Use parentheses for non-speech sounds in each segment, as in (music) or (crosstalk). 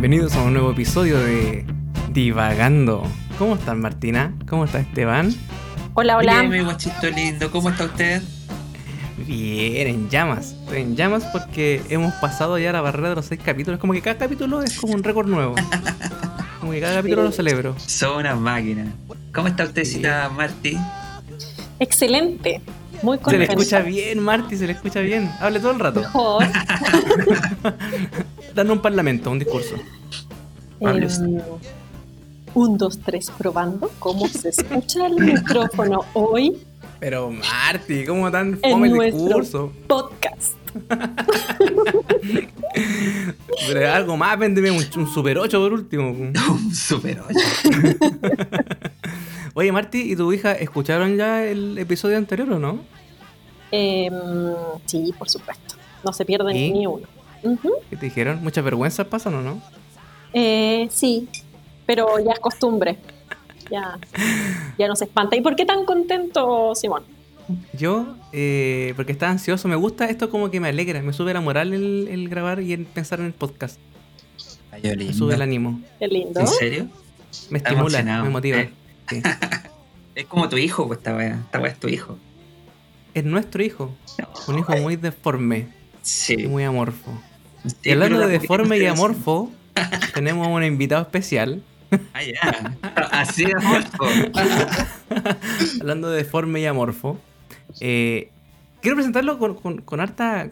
bienvenidos a un nuevo episodio de Divagando. ¿Cómo están Martina? ¿Cómo está Esteban? Hola, hola. Bien, mi guachito lindo, ¿cómo está usted? Bien, en llamas. Estoy en llamas porque hemos pasado ya la barrera de los seis capítulos. Como que cada capítulo es como un récord nuevo. Como que cada capítulo lo celebro. Son una máquina. ¿Cómo está usted, Marty? Excelente. Muy Se le contenta. escucha bien, Marty, se le escucha bien. Hable todo el rato. Mejor. (laughs) Dando un parlamento, un discurso. Em, un, dos, tres, probando cómo se escucha el micrófono hoy Pero Marty, ¿cómo tan en fome el discurso? podcast. (laughs) Pero algo más, véndeme un, un Super 8 por último. (laughs) Un super 8. (laughs) Oye, Marty, ¿y tu hija escucharon ya el episodio anterior o no? Em, sí, por supuesto. No se pierde ¿Y? ni uno. ¿Qué te dijeron? ¿Muchas vergüenzas pasan o no? Eh, sí, pero ya es costumbre. Ya, ya no se espanta. ¿Y por qué tan contento, Simón? Yo, eh, porque estaba ansioso, me gusta esto como que me alegra, me sube la moral el, el grabar y el pensar en el podcast. Me sube el ánimo, Qué lindo. ¿En serio? me Está estimula, emocionado. me motiva. Eh. Sí. (laughs) Es como tu hijo, pues esta wea. Esta wea es tu hijo. Es nuestro hijo, un hijo muy deforme y Sí. muy amorfo. Sí, Y hablando de deforme y amorfo, (laughs) tenemos un invitado especial. Ah, ya. Así de amorfo. (laughs) Hablando de deforme y amorfo, eh, quiero presentarlo con, con- con harta,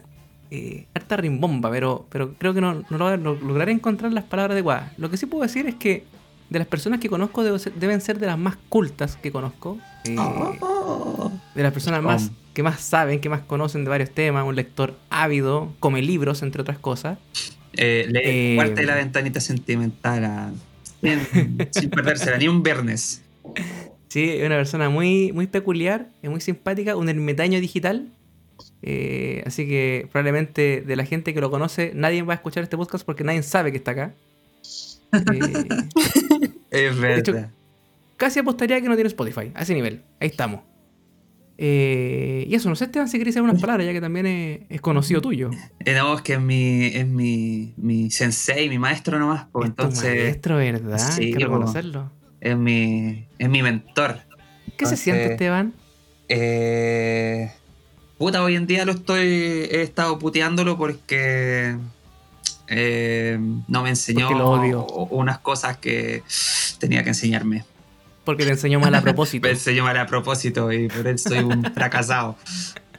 eh, harta rimbomba, pero, pero creo que no, no lo- no lograré encontrar las palabras adecuadas. Lo que sí puedo decir es que de las personas que conozco debo ser- deben ser de las más cultas que conozco. eh, Oh. de las personas más Um. Que más saben, que más conocen de varios temas, un lector ávido, come libros, entre otras cosas. Eh, lee Eh. Cuarta de la ventanita sentimental a- sin, (laughs) sin perdérsela, ni un viernes. Sí, es una persona muy, muy peculiar, es muy simpática, un ermitaño digital. Eh, así que probablemente de la gente que lo conoce, nadie va a escuchar este podcast porque nadie sabe que está acá. (laughs) Eh, Es hecho- verdad. casi apostaría que no tiene Spotify, a ese nivel. Ahí estamos. Eh, y eso, no sé, Esteban, si querés decir unas palabras, ya que también es, es conocido tuyo. Eh, no, es que es mi, es mi, mi sensei, mi maestro nomás, pues Es tu entonces maestro, ¿verdad? sí, Hay que po. reconocerlo. es mi, es mi mentor. ¿Qué se siente, Esteban? Eh, puta, hoy en día lo estoy, he estado puteándolo porque eh, no me enseñó unas cosas que tenía que enseñarme. Porque te enseñó mal a propósito. (laughs) Me enseñó mal a propósito y por eso soy un fracasado.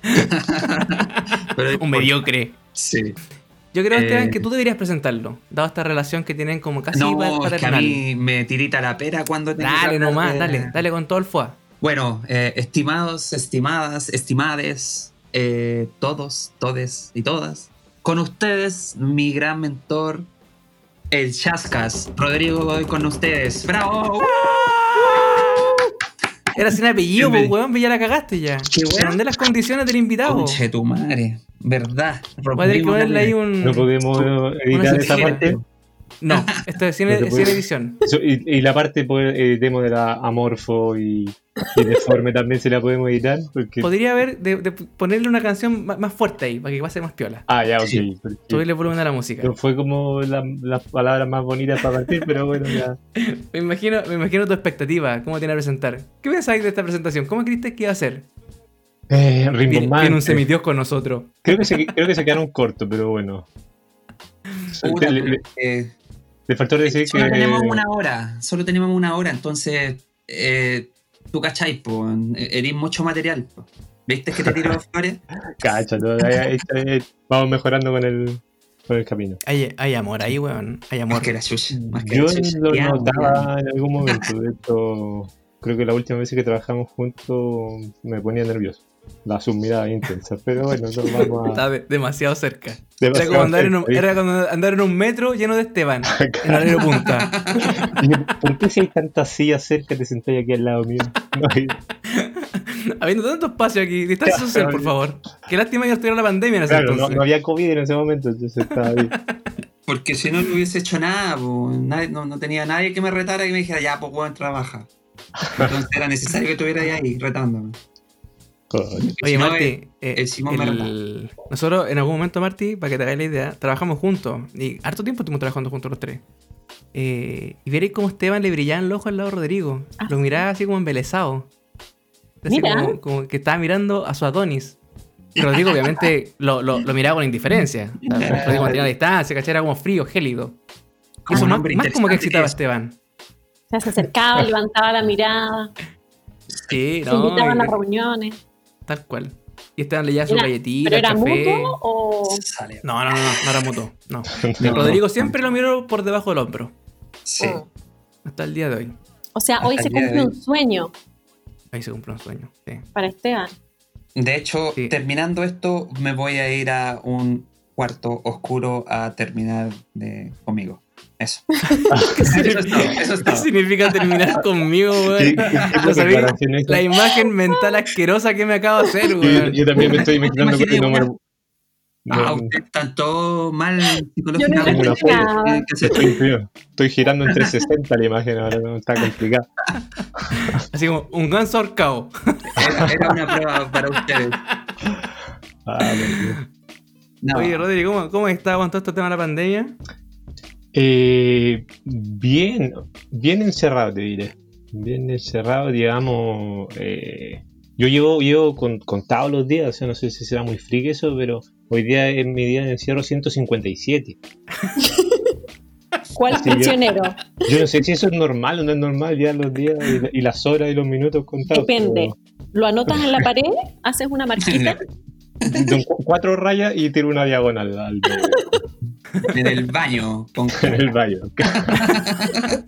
(laughs) Pero- un mediocre. Sí. Yo creo, Eh, Esteban, que tú deberías presentarlo, dado esta relación que tienen como casi No, pa- es que a mí me tirita la pera cuando tengo Dale nomás, de- dale, dale con todo el fuá. Bueno, eh, estimados, estimadas, estimades, eh, todos, todes y todas, con ustedes, mi gran mentor, el Chascas, Rodrigo, hoy con ustedes. ¡Bravo! Era sin apellido, pues, weón, ya la cagaste ya. Qué weón. las condiciones del invitado. Conche tu madre, ¿verdad? A tener que ahí un. No podemos editar esa sección. parte. No, esto es sin, No se sin puede. edición. Eso, y, y la parte pues, editemos de la amorfo y, y deforme también se la podemos editar. Porque... Podría haber de, de ponerle una canción más fuerte ahí, para que pase más piola. Ah, ya, ok. Sí. porque Subirle volumen a la música. No fue como la- las palabras más bonitas para partir, pero bueno, ya. (laughs) Me imagino, me imagino tu expectativa, cómo te iban a presentar. ¿Qué pensáis de esta presentación? ¿Cómo creíste que iba a ser? Eh, Viene, rimbombante. viene un semidios con nosotros. creo, que se, creo que se quedaron cortos, pero bueno. Puta, le, le- eh, le faltó decir solo que. tenemos una hora, solo tenemos una hora, entonces eh, tú cachai, po, eres mucho material. po. ¿Viste que te tiro flores? (laughs) Cacha, ahí- ahí vamos mejorando con el, con el camino. Hay, hay amor ahí, weón. Hay amor. Más que la chucha. Más que Yo la chucha. lo notaba en algún momento. De hecho, creo que la última vez que trabajamos juntos me ponía nervioso. Las sus miradas intensas. Pero bueno, eso vamos a. Estaba de- demasiado cerca. Era demasiado como andar en, un, cerca. era como andar en un metro lleno de Esteban. (laughs) en Alero Punta. ¿Por qué si hay tantas sillas cerca te sentáis aquí al lado mío? No hay- (laughs) Habiendo tanto espacio aquí, distancia Claro, social, por favor. Qué lástima que estuviera la pandemia en ese Claro, no, entonces. no había COVID en ese momento, entonces estaba bien. (laughs) Porque si no, no hubiese hecho nada, po. Nadie- no, no tenía nadie que me retara y me dijera, ya, pues, weón, trabaja. Entonces era necesario que estuviera ahí retándome. Oye, el- eh, el nosotros en algún momento, Marty, para que te hagáis la idea, trabajamos juntos. Y harto tiempo estuvimos trabajando juntos los tres. Eh, y veréis cómo Esteban le brillaban los ojos al lado de Rodrigo. Ah. Lo miraba así como embelesado. Así Mira. como, como que estaba mirando a su Adonis. (laughs) Rodrigo, obviamente, lo, lo- lo miraba con indiferencia. (laughs) Rodrigo mantenía la distancia, ¿cachai? Era como frío, gélido. Y eso más, como que excitaba a. Esteban. O sea, se acercaba, levantaba la mirada, Sí, se no. invitaban y- a reuniones. Tal cual. Y Esteban leía su Era- galletita, ¿Pero era café. mutuo o...? No, no, no, no, no era mutuo. No. (laughs) No. Rodrigo siempre lo miró por debajo del hombro. Sí. Mm. Hasta el día de hoy. O sea, Hasta hoy se cumple un sueño Ahí se cumple un sueño. Sí. para Esteban. De hecho, Sí. terminando esto, me voy a ir a un cuarto oscuro a terminar de conmigo. Eso. (laughs) (laughs) eso es todo. Eso es ¿Qué significa terminar conmigo, esa? La imagen mental asquerosa que me acabo de hacer, Yo, weón. yo también me estoy imaginando que no me- una- no- Ah, usted está todo mal no psicológicamente. hacer- estoy, estoy girando en 360 la imagen ahora, no está complicado. (laughs) Así como un ganso ahorcado. Era, era una prueba para ustedes. Ah. No, Oye, Rodrigo, ¿cómo, ¿cómo está con todo este tema de la pandemia? Eh, bien, bien encerrado, te diré. Bien encerrado, digamos. eh, yo llevo, llevo con, contado los días, o sea, no sé si será muy friki eso, pero hoy día es mi día de encierro 157. ¿Cuál Sí, yo- prisionero? Yo no sé si eso es normal o no es normal, ya los días y, y las horas y los minutos contados. Depende. ¿Lo anotas en la pared? ¿Haces una marquita? (laughs) cuatro rayas y tiro una diagonal al en el baño. Con... (laughs) en el baño. (laughs)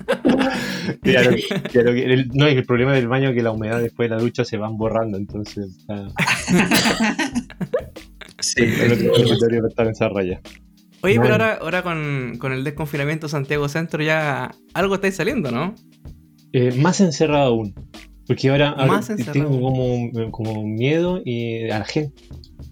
Claro, claro que el- no, el problema del baño es que la humedad después de la ducha se van borrando, entonces ah, (laughs) Sí, es lo que estar en esa raya. Oye, No. pero ahora, ahora con, con el desconfinamiento Santiago Centro ya algo estáis saliendo, ¿no? Eh, más encerrado aún. Porque ahora, Más tengo como, como miedo y a la gente.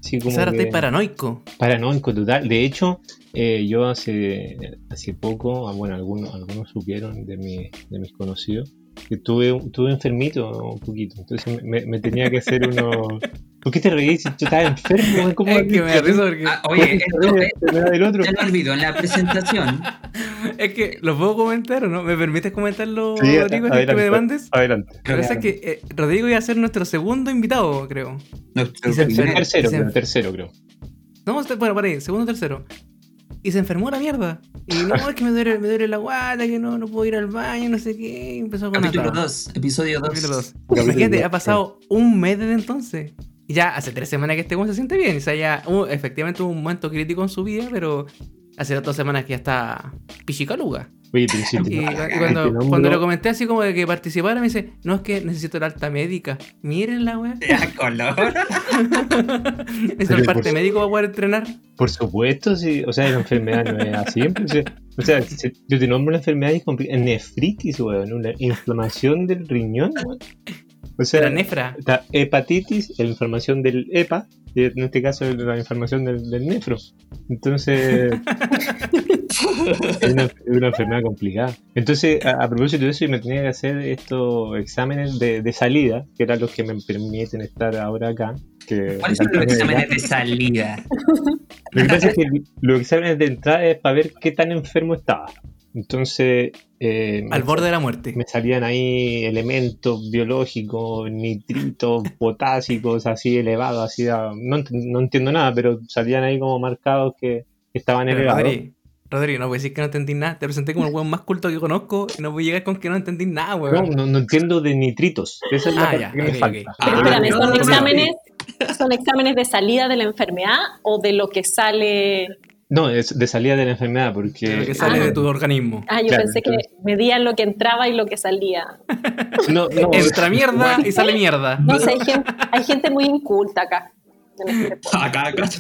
Así O como ahora paranoico. paranoico total. De hecho, eh, yo hace, hace poco, ah, bueno, algunos, algunos supieron de, mi, de mis conocidos, que tuve, tuve enfermito un poquito. Entonces me, me tenía que hacer uno... (laughs) ¿Por qué te reís? Yo estaba enfermo. ¿Cómo Es que me da risa porque. Ah, ¿Cómo oye, esto del otro? se me olvidó en la presentación. (laughs) Es que lo puedo comentar o no. ¿Me permites comentarlo, Sí, Rodrigo, antes que adelante. me demandes? Adelante. Lo que pasa es que eh, Rodrigo iba a ser nuestro segundo invitado, creo. Nuestro Y se. Tercero, se- creo, tercero, creo. No, bueno, para ahí, segundo o tercero. Y se enfermó la mierda. Y no, es que me duele, me duele la guata, que no, no puedo ir al baño, no sé qué. Y empezó con Capítulo atado. 2, episodio 2. Capítulo dos. Capítulo Imagínate, ha pasado un mes desde entonces. Y ya hace tres semanas que este weón se siente bien. O sea, ya hubo- efectivamente hubo un momento crítico en su vida, pero hace dos semanas que ya está pichicaluga. Oye, Y, cuando, cuando lo comenté así como de que participara, me dice, no es que necesito la alta médica. Miren la weá. Ya, color. (laughs) Necesito el parte médico para poder entrenar. Por supuesto, sí. O sea, la enfermedad no es así. O sea, si- yo te nombro una enfermedad y nefritis, weón. Una inflamación del riñón, weón. O sea, la nefra. está hepatitis, la inflamación del EPA, y en este caso la inflamación del, del nefro. Entonces, (laughs) es una, es una enfermedad complicada. Entonces, a, a propósito de eso, yo me tenía que hacer estos exámenes de, de salida, que eran los que me permiten estar ahora acá. ¿Cuáles son los exámenes de salida? Lo que pasa es que los exámenes de entrada es para ver qué tan enfermo estaba. Entonces, eh, Al borde de la muerte. me salían ahí elementos biológicos, nitritos, (laughs) potásicos, así elevados, así, a- no, ent- no entiendo nada, pero salían ahí como marcados que estaban Pero, elevados. Rodri, Rodri, no voy a decir que no entendí nada. Te presenté como el weón más culto que conozco y no voy a llegar con que no entendí nada, No, weón. no, no entiendo de nitritos. Esa es la Ah, ya, que me ok, falta. ok. Pero Ah, espérame, no, ¿son no, no. exámenes, ¿son exámenes de salida de la enfermedad o de lo que sale? No, es de salida de la enfermedad, porque De lo que sale Ah. de tu organismo. Ah, yo Claro, pensé que entonces- medían lo que entraba y lo que salía. (laughs) no, no, Entra mierda y sale mierda. No sé, hay gente, hay gente muy inculta acá. Acá, acá. (laughs)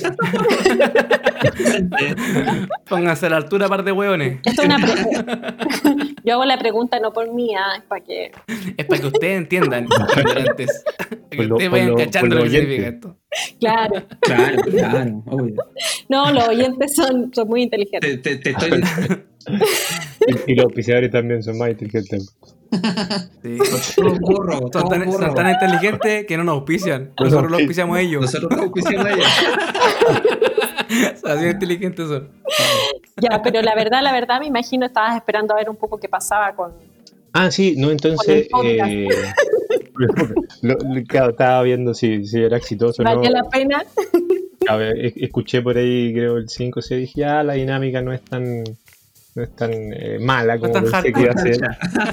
Pónganse a la altura, par de hueones. Esto es una pre- (laughs) Yo hago la pregunta no por mí, ah, es para que. Es para que ustedes entiendan, (laughs) ignorantes. Para que Por ustedes vayan cachando lo lo que significa esto. Claro. Claro, (laughs) claro, obvio. No, los oyentes son, son muy inteligentes. Te, te- te estoy, (laughs) Y, y los auspiciadores también son más inteligentes. Sí. Burro, Son todo tan, son burro. tan inteligentes que no nos auspician. No nos Nosotros los auspiciamos a ellos. Nosotros no auspiciamos a ellos. (laughs) Así de inteligentes son. Ya, pero la verdad, la verdad, me imagino estabas esperando a ver un poco qué pasaba con. Ah, sí, no, entonces. Eh, (laughs) lo- lo- estaba viendo si, si era exitoso o no. ¿Valía la pena? A ver, es- escuché por ahí, creo, el 5 o 6, dije, ah, la dinámica no es tan. No es tan eh, mala No como tan pensé que iba a ser.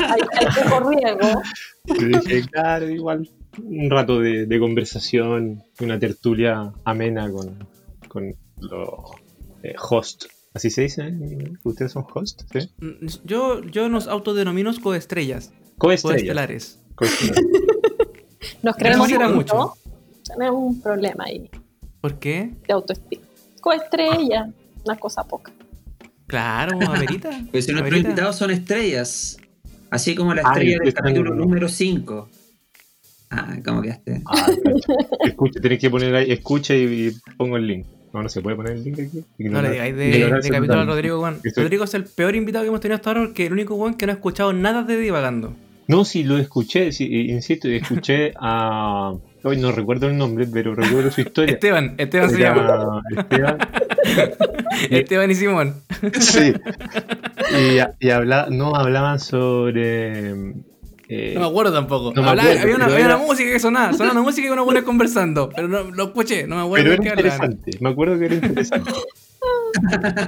Hay, hay poco riesgo. Y dije, claro, igual un rato de, de conversación, una tertulia amena con, con los eh, host. ¿Así se dice? ¿Ustedes son host? ¿Sí? Mm, Yo, yo nos autodenomino coestrellas. Coestrellas. Coestelares. Coestrellas. (laughs) Nos creemos será mucho. mucho. Tenemos un problema ahí ¿Por qué? de autoestima. Coestrella, una cosa poca. Claro, (laughs) Amerita. Pues si nuestros invitados son estrellas. Así como la estrella del capítulo número 5. Ah, ¿cómo quedaste? Ah, escucha, tenés que poner ahí, escucha y, y pongo el link. No, no se puede poner el link aquí. No le digáis de, de capítulo a. Rodrigo, Juan. Estoy- Rodrigo es el peor invitado que hemos tenido hasta ahora porque el único Juan que no ha escuchado nada de divagando. No, sí, lo escuché, sí, insisto, escuché a... Hoy no recuerdo el nombre, pero recuerdo su historia. Esteban, Esteban se Era llama. Esteban. (laughs) Esteban y Simón. Sí. Y, y habla, no hablaban sobre. Eh, No me acuerdo tampoco. No me Hablaba- acuerdo, había una, había era- una música que sonaba. Sonaba una música que uno pone conversando. Pero no lo escuché, no me acuerdo pero era interesante. Me acuerdo que era interesante.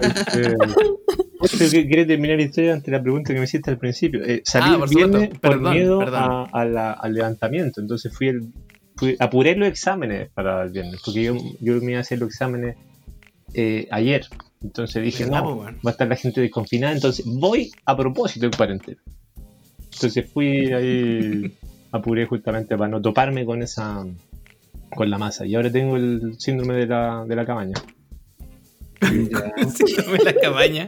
Este, (laughs) ¿usted qué- ¿Quiere terminar la historia ante la pregunta que me hiciste al principio? Eh, salí Ah, por viernes por Perdón, miedo perdón. a- a la- al levantamiento. Entonces fui el. Fui, apuré los exámenes para el viernes. Porque yo, yo me iba a hacer los exámenes eh, ayer. Entonces dije, ¿Verdad, po, no, weón? va a estar la gente desconfinada. Entonces voy a propósito en cuarentena. Entonces fui ahí, apuré justamente para no toparme con esa con la masa. Y ahora tengo el síndrome de la, de la cabaña. Síndrome de la cabaña.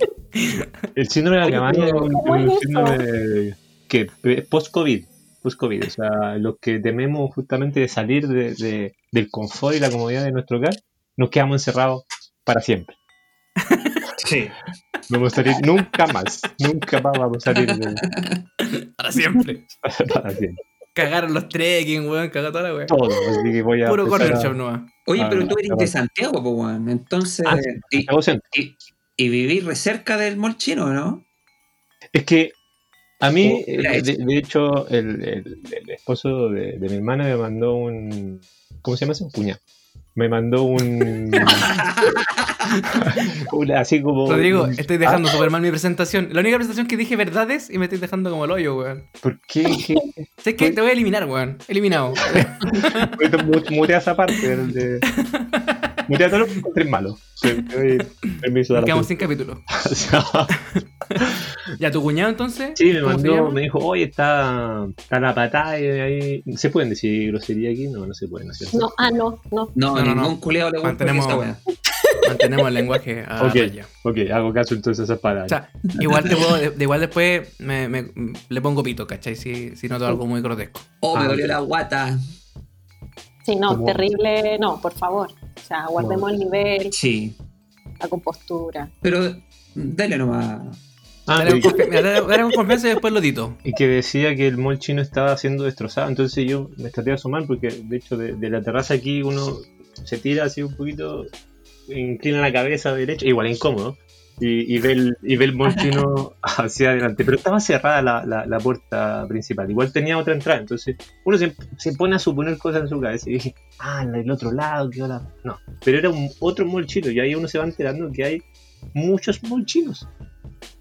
El síndrome de la cabaña es un, ¿cómo un es síndrome de- que es post-COVID. Post-COVID. O sea, los que tememos justamente de salir de, de- del confort y la comodidad de nuestro hogar, nos quedamos encerrados para siempre. Sí. No vamos a salir nunca más. Nunca más vamos a salir de, (laughs) Para siempre. para siempre. Cagaron los trekking, weón. Cagó toda la weón. Todo. Así que voy a. Puro corner a- shop. Oye, Ah, pero tú eres claro. de Santiago, pues, weón. Entonces. Ah, sí. y, y, y vivís re cerca del mall chino, ¿no? Es que a mí, Oh, eh, de, hecho, el, el- el esposo de, de mi hermana me mandó un. ¿Cómo se llama eso? Un puñal. Me mandó (laughs) un. así como. Rodrigo, un- estoy dejando súper mal mi presentación. La única presentación que dije verdades y me estoy dejando como el hoyo, weón. ¿Por qué? ¿Qué? (laughs) ¿Sabes qué? Te voy a eliminar, weón. Eliminado. Mutea esa parte. De... Mutea todo lo que encontré malo. Te- te doy permiso Nos quedamos sin capítulo. (laughs) Ya, tu cuñado entonces. Sí, me ¿Cómo se mandó, me dijo, oye, está, está la patada y ahí. ¿Se pueden decir grosería aquí? No, no se puede, ¿no es cierto? No, ah, no, no. No, No, no, ningún culeado le gusta Mantenemos-. (laughs) Mantenemos el lenguaje a Ok. raya. Ok, hago caso entonces a esas O palabras. sea, igual te puedo, de, igual después me, me- le pongo pito, ¿cachai? Si, si noto algo muy grotesco. Oh, me Ah, dolió la guata. Sí, no, ¿Cómo? terrible. No, por favor. O sea, guardemos el nivel, Sí. la compostura. Pero dale nomás. Ah, Dale, y, confianza y después lo dito. (laughs) y que decía que el mall chino estaba siendo destrozado. Entonces yo me traté de asomar porque, de hecho, de, de la terraza aquí uno se tira así un poquito, inclina la cabeza derecha, igual incómodo. Y, y ve el, y ve el (laughs) hacia adelante. Pero estaba cerrada la, la, la puerta principal. Igual tenía otra entrada. Entonces uno se, se pone a suponer cosas en su cabeza. Y dije, ah, en el otro lado, qué hola. No, pero era un, otro mall chino. Y ahí uno se va enterando que hay muchos mall chinos.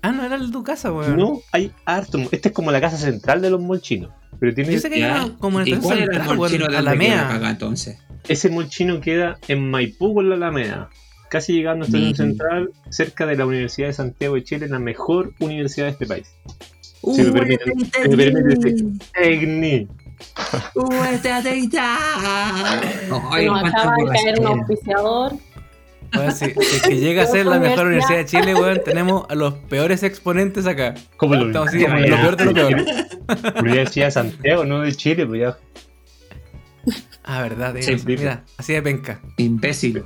Ah, no era el de tu casa, weón. No, hay harto. Esta es como la casa central de los mall chinos. Pero tiene Yo sé que una como en ¿Y el era el central, mall chino weón, de la la mea. caga, entonces? ese mall chino queda en Maipú con la Alameda. Casi llegando a Estación Bien. Central, cerca de la Universidad de Santiago de Chile, la mejor universidad de este país. Uh, Si me permiten, este si me permiten decir, Tecni. Uh, este. Ay, Nos acaba de caer un auspiciador. Weón, si, si es que (laughs) llega a ser la mejor universidad de Chile, weón, tenemos a los peores exponentes acá. ¿Cómo lo Estamos así, lo peor de lo peor. Universidad de Santiago, no de Chile, pues ya. Ah, verdad, sí. Mira, así de penca. Imbécil.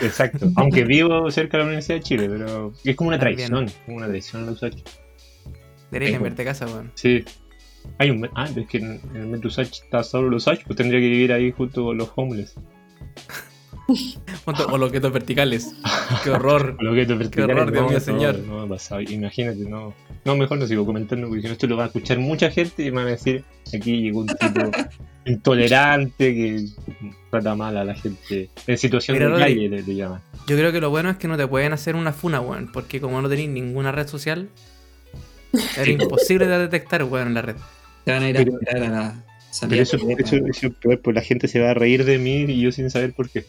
Exacto. (laughs) Aunque vivo cerca de la Universidad de Chile, pero es como una También. traición. Como una traición a la USACH. Deberías Tengo. cambiarte de casa, weón. Sí. Hay un. Ah, es que en en el Metro Usach está solo los Usach, pues tendría que vivir ahí junto con los homeless. (laughs) (laughs) Con los quietos verticales. Qué horror. (laughs) Los guetos verticales, horror, Dios no, mío, señor. No, pasado. Imagínate, no. No, mejor no sigo comentando porque si no, esto lo va a escuchar mucha gente y me van a decir: aquí llegó un tipo (laughs) intolerante que trata mal a la gente. En situación Mira, de calle le, le llaman. Yo creo que lo bueno es que no te pueden hacer una funa, weón. Porque como no tenéis ninguna red social, era imposible de detectar, weón, en la red. Te van a ir a Pero- mirar a la Pero salida. eso, eso, eso es peor, pues la gente se va a reír de mí y yo sin saber por qué.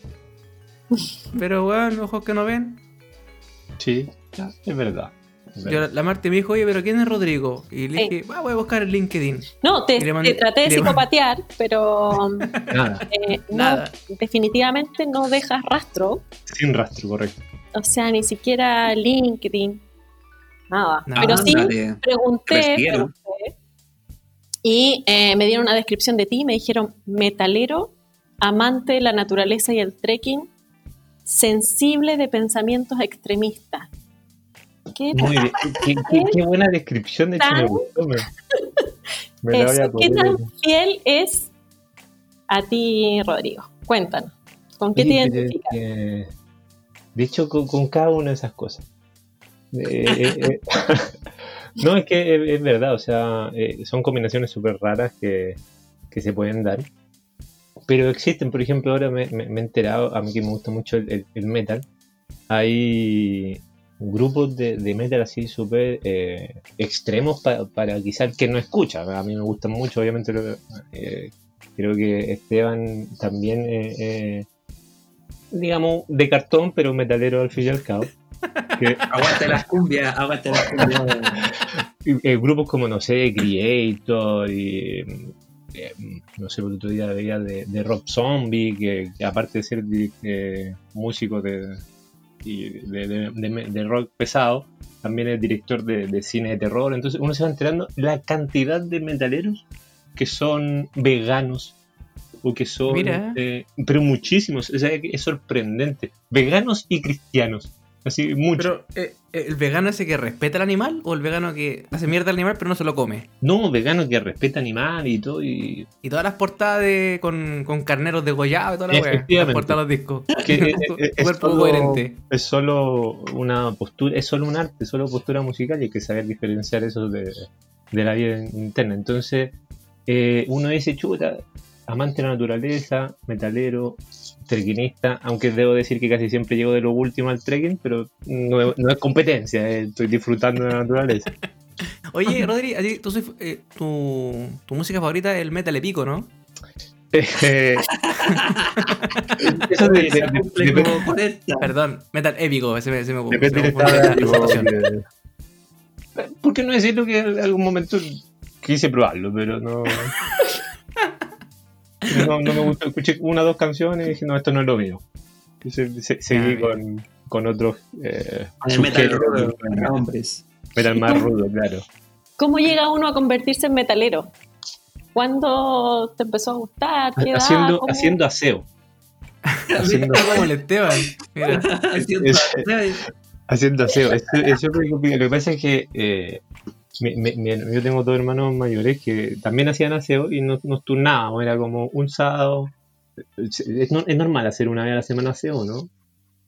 Pero, weón, ojos que no ven. Sí, es verdad. es Yo, verdad. la Marti me dijo, oye, pero ¿quién es Rodrigo? Y le Sí. dije, ah, voy a buscar el LinkedIn. No, te, mandé- te traté de psicopatear, pero (laughs) Nada, eh, no, Nada. definitivamente no dejas rastro. sin rastro, correcto. O sea, ni siquiera LinkedIn. Nada. Nada. Pero sí, pregunté, y eh, me dieron una descripción de ti. Me dijeron metalero, amante de la naturaleza y el trekking, sensible de pensamientos extremistas. ¿Qué Muy bien. Qué, qué- qué buena descripción, de me Tan- gustó. Me, (laughs) la Eso, ¿Qué tan fiel es a ti, Rodrigo? Cuéntanos. ¿Con qué te pero es identificas? de hecho, con, con cada una de esas cosas. Eh, eh, eh, (laughs) no, es que es, es verdad, o sea, son combinaciones súper raras que, que se pueden dar. Pero existen, por ejemplo, ahora me, me- me he enterado, a mí que me gusta mucho el, el- el metal, hay grupos de, de metal así súper eh, extremos pa- para quizá el que no escucha. A mí me gustan mucho, obviamente lo- eh, creo que Esteban también, eh, eh, digamos, de cartón, pero metalero al fin y al cabo. (laughs) Que, Aguante las cumbias, aguante las cumbias. (laughs) grupos como, no sé, Creator y... eh, no sé, el otro día veía de, de Rob Zombie, que, que aparte de ser eh, músico de, y de, de- rock pesado, también es director de, de cine de terror. Entonces uno se va enterando la cantidad de metaleros que son veganos o que son... Eh, pero muchísimos, o sea, es sorprendente. Veganos y cristianos. Así, mucho. Pero, eh, ¿el vegano ese que respeta al animal o el vegano que hace mierda al animal pero no se lo come? No, veganos que respetan animales y todo. Y Y todas las portadas de, con, con carneros degollados y toda la. Las portadas de los discos. (laughs) que (laughs) es, es- es Súper poco solo, coherente. es solo una postura, es solo un arte, solo postura musical y hay que saber diferenciar eso de, de la vida interna. Entonces, eh, uno dice, chuta, amante de la naturaleza, metalero, trekkinista, aunque debo decir que casi siempre llego de lo último al trekking, pero no, no es competencia, eh, estoy disfrutando de la naturaleza. (laughs) Oye, Rodri, a ti, tú soy- eh, tu, tu música favorita es el metal épico, ¿no? Eh, (laughs) eso de- de- de- Cumple depende- como 40. Perdón, metal épico, ese me, ese me, Depende se me que- ¿Por qué no decirlo que en algún momento quise probarlo, pero no. (laughs) (laughs) No, no me gustó. Escuché una o dos canciones y dije, no, esto no es lo mío. Y se- se- seguí Ah, con, con otros. Eh, Con el metal rudo, hombres. metal más rudo, claro. ¿Cómo llega uno a convertirse en metalero? ¿Cuándo te empezó a gustar? Haciendo, haciendo aseo. Haciendo, (laughs) como el Esteban. Mira. (laughs) Haciendo- aseo. Es, es súper complicado. Lo que pasa es que eh, mi- mi- mi- yo tengo dos hermanos mayores que también hacían aseo y nos, nos turnábamos. Era como un sábado. Es, no- es normal hacer una vez a la semana aseo, ¿no?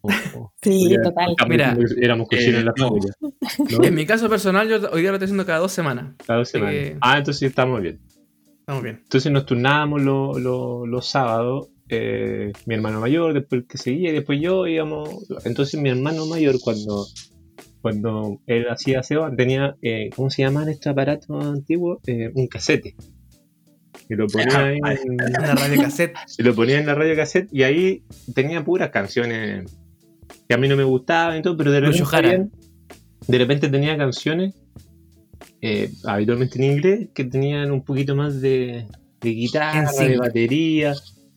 O- o- (laughs) Sí, era- total. Mira, éramos cocineros en la eh, familia. ¿no? (laughs) En mi caso personal, yo hoy día lo estoy haciendo cada dos semanas. Cada dos semanas. Eh, Ah, entonces estamos bien. Estamos bien. Entonces nos turnábamos lo- lo- los sábados, eh, mi hermano mayor, después el que seguía, y después yo íbamos. Entonces mi hermano mayor, cuando, cuando él hacía aseo, tenía, eh, ¿cómo se llaman estos aparatos antiguos? Eh, un casete. Y lo ponía ahí en, Una radio cassette. (laughs) y lo ponía en la radio cassette y ahí tenía puras canciones que a mí no me gustaban y todo, pero de repente, habían- de repente tenía canciones, eh, habitualmente en inglés, que tenían un poquito más de, de guitarra, En de batería.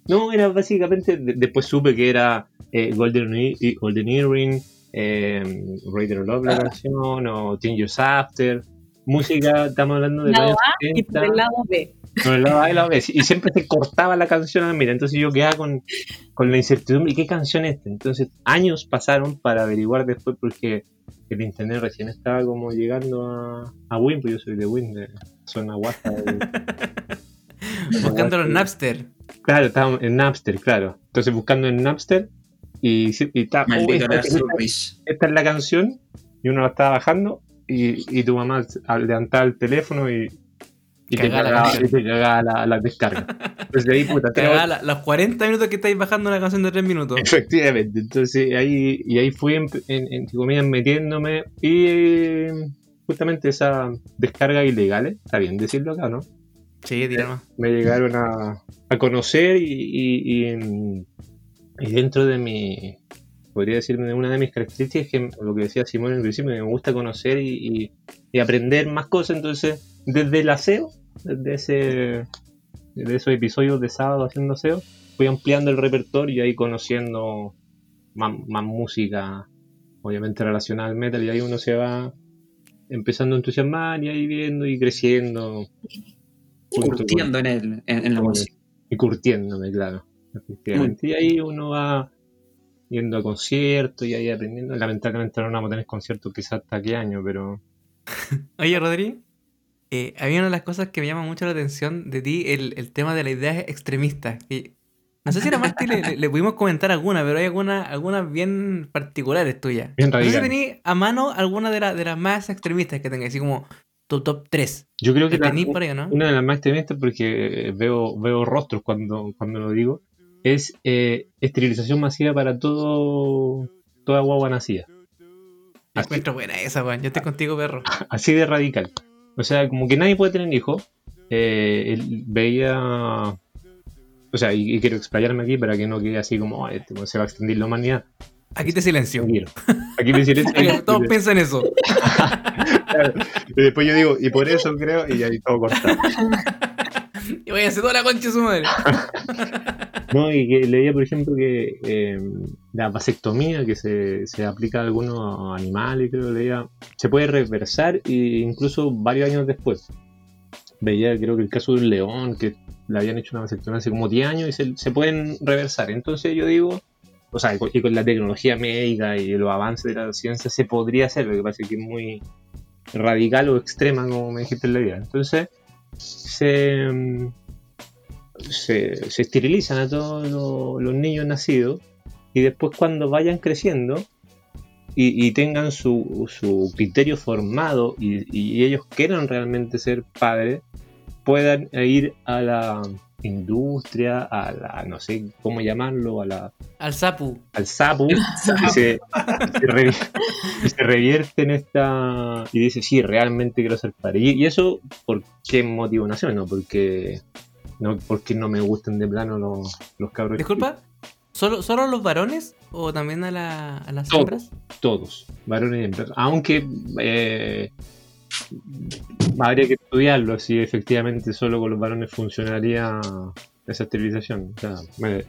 No, era básicamente, de- después supe que era eh, Golden, E- Golden Earring, eh, Raider Love la canción, o Ten Years After. Música, estamos hablando de Lado años A y 70. por el lado B. No, el lado A y el lado B. Y siempre se cortaba la canción a la mira. Entonces yo quedaba con, con la incertidumbre. ¿Y qué canción es esta? Entonces años pasaron para averiguar después porque el internet recién estaba como llegando a, a Win, pues yo soy de Win, de zona guasta. (laughs) Buscando los Napster. Claro, estaba en Napster, claro. Entonces buscando en Napster y, y está, oh, Maldito esta, esta- esta es la canción y uno la estaba bajando y, y tu mamá levantaba el teléfono y, y te Cagaba la cagaba, y te cagaba la, la descarga. Entonces ahí, puta, da la- los 40 minutos que estáis bajando una canción de 3 minutos. Efectivamente, entonces ahí, y ahí fui, en, en, entre comillas, metiéndome y eh, justamente esa descarga ilegales, está bien decirlo acá, ¿no? Sí, tira más. Me llegaron a, a conocer y, y, y, mm, y dentro de mi, podría decir, de una de mis características que lo que decía Simón en el principio, me gusta conocer y, y- y aprender más cosas, entonces desde el aseo, desde ese de esos episodios de sábado haciendo aseo, fui ampliando el repertorio y ahí conociendo más, más música, obviamente relacionada al metal, y ahí uno se va empezando a entusiasmar y ahí viendo y creciendo. con- Curtiendo en, el, en, en la música. Y curtiéndome, claro. Efectivamente. Y ahí uno va yendo a conciertos y ahí aprendiendo. Lamentablemente no vamos a tener conciertos quizás hasta qué año, pero (laughs) Oye, Rodri, eh, había una de las cosas que me llama mucho la atención de ti, el, el tema de la idea extremista. que- no sé si a Marty le, le- le pudimos comentar alguna, pero hay algunas algunas bien particulares tuyas. Bien no sé si tenéis a mano alguna de, la- de las más extremistas que tengáis, así como tu top 3. yo creo que la- ¿Tenéis por ahí no? una de las más extremistas, porque eh, veo, veo rostros cuando, cuando lo digo, es eh, esterilización masiva para todo toda guagua nacida. Así, Encuentro buena esa, weón. Yo estoy contigo, perro. (laughs) así de radical. O sea, como que nadie puede tener hijos. Eh, él veía. O sea, y, y quiero explayarme aquí para que no quede así como "Ay, este, se va a extinguir la humanidad. Aquí te silencio. (laughs) Aquí me silencio. Todos piensan eso. (laughs) Claro. Y después yo digo, y por eso creo, y ahí todo cortado. (laughs) Y voy a hacer toda la concha de su madre. (laughs) No, y que leía, por ejemplo, que eh, la vasectomía que se, se aplica a algunos animales, creo leía, se puede reversar e incluso varios años después. Veía, creo que el caso de un león que le habían hecho una vasectomía hace como 10 años y se, se pueden reversar. Entonces yo digo, o sea, y con, la tecnología médica y los avances de la ciencia se podría hacer, lo que pasa es que es muy radical o extrema, como me dijiste en la idea. Entonces, se, se, se esterilizan a todos los, niños nacidos y después cuando vayan creciendo y, y tengan su, su criterio formado y, y ellos quieran realmente ser padres, puedan ir a la industria, a la, no sé cómo llamarlo, a la, Al Sapu. al SAPU y se, se revi- y se revierte en esta y dice sí realmente quiero ser padre y, y eso por qué motivo nació no porque no porque no me gustan de plano los, los cabros Disculpa, ¿solo, ¿solo a los varones o también a, la- a las Todos. hembras? todos varones y hembras aunque eh, habría que estudiarlo si efectivamente solo con los varones funcionaría esa esterilización o sea, me-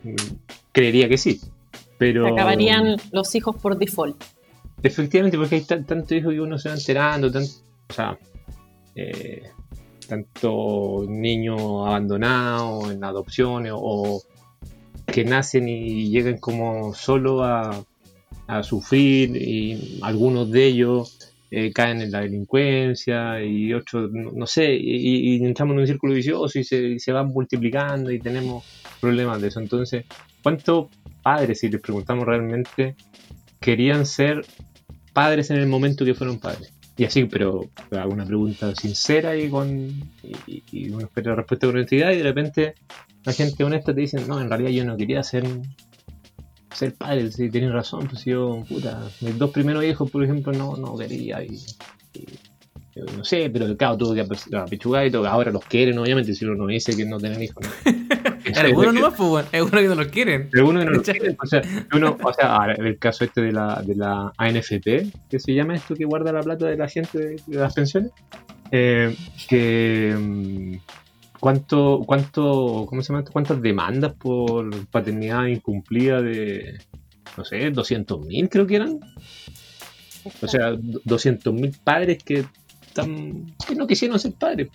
creería que sí pero Acabarían los hijos por default. Efectivamente, porque hay tan- tanto hijo que uno se va enterando, tan, o sea, eh, tanto niños abandonados en adopciones o que nacen y llegan como solo a, a sufrir y algunos de ellos eh, caen en la delincuencia y otros, no, sé, y, entramos en un círculo vicioso y se, y se van multiplicando y tenemos problemas de eso. Entonces, ¿cuántos padres, si les preguntamos realmente, querían ser padres en el momento que fueron padres? Y así, pero hago una pregunta sincera y con y, y respuesta con honestidad y de repente la gente honesta te dice, no, en realidad yo no quería ser ser padre, si tienes razón, pues yo, puta, mis dos primeros hijos, por ejemplo, no, no quería y, y- yo no sé, pero el cabo tuvo que ape- apechugar y todo, ahora los quieren, obviamente, si uno no dice que no tienen hijos. ¿no? (laughs) Algunos nomás, pues, bueno, algunos que no los quieren. Uno que no lo (laughs) quiere, o sea, uno, o sea, ahora, el caso este de la, de la ANFP, que se llama esto que guarda la plata de la gente de, de las pensiones, eh, que mm, cuánto, cuánto, ¿cómo se llama? esto? ¿Cuántas demandas por paternidad incumplida de, no sé, 200.000 creo que eran? O sea, 200.000 padres que, están, que no quisieron ser padres.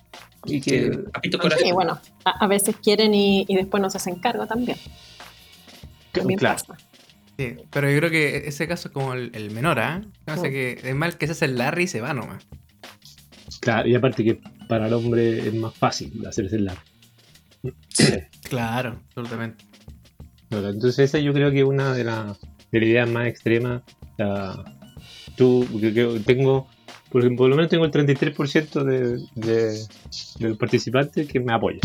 Y que, corazón. Y bueno, a, a veces quieren y, y después no se hacen cargo también. También claro, pasa. Sí, pero yo creo que ese caso es como el, el menor, ¿ah? O sea que es mal que se hace el Larry y se va nomás. Claro, y aparte que para el hombre es más fácil hacerse el largo. Claro, absolutamente. Entonces esa yo creo que es una de, las de las ideas más extremas. Sea, tú, yo creo- tengo, por ejemplo, por lo menos tengo el 33% de, de, de los participantes que me apoyan.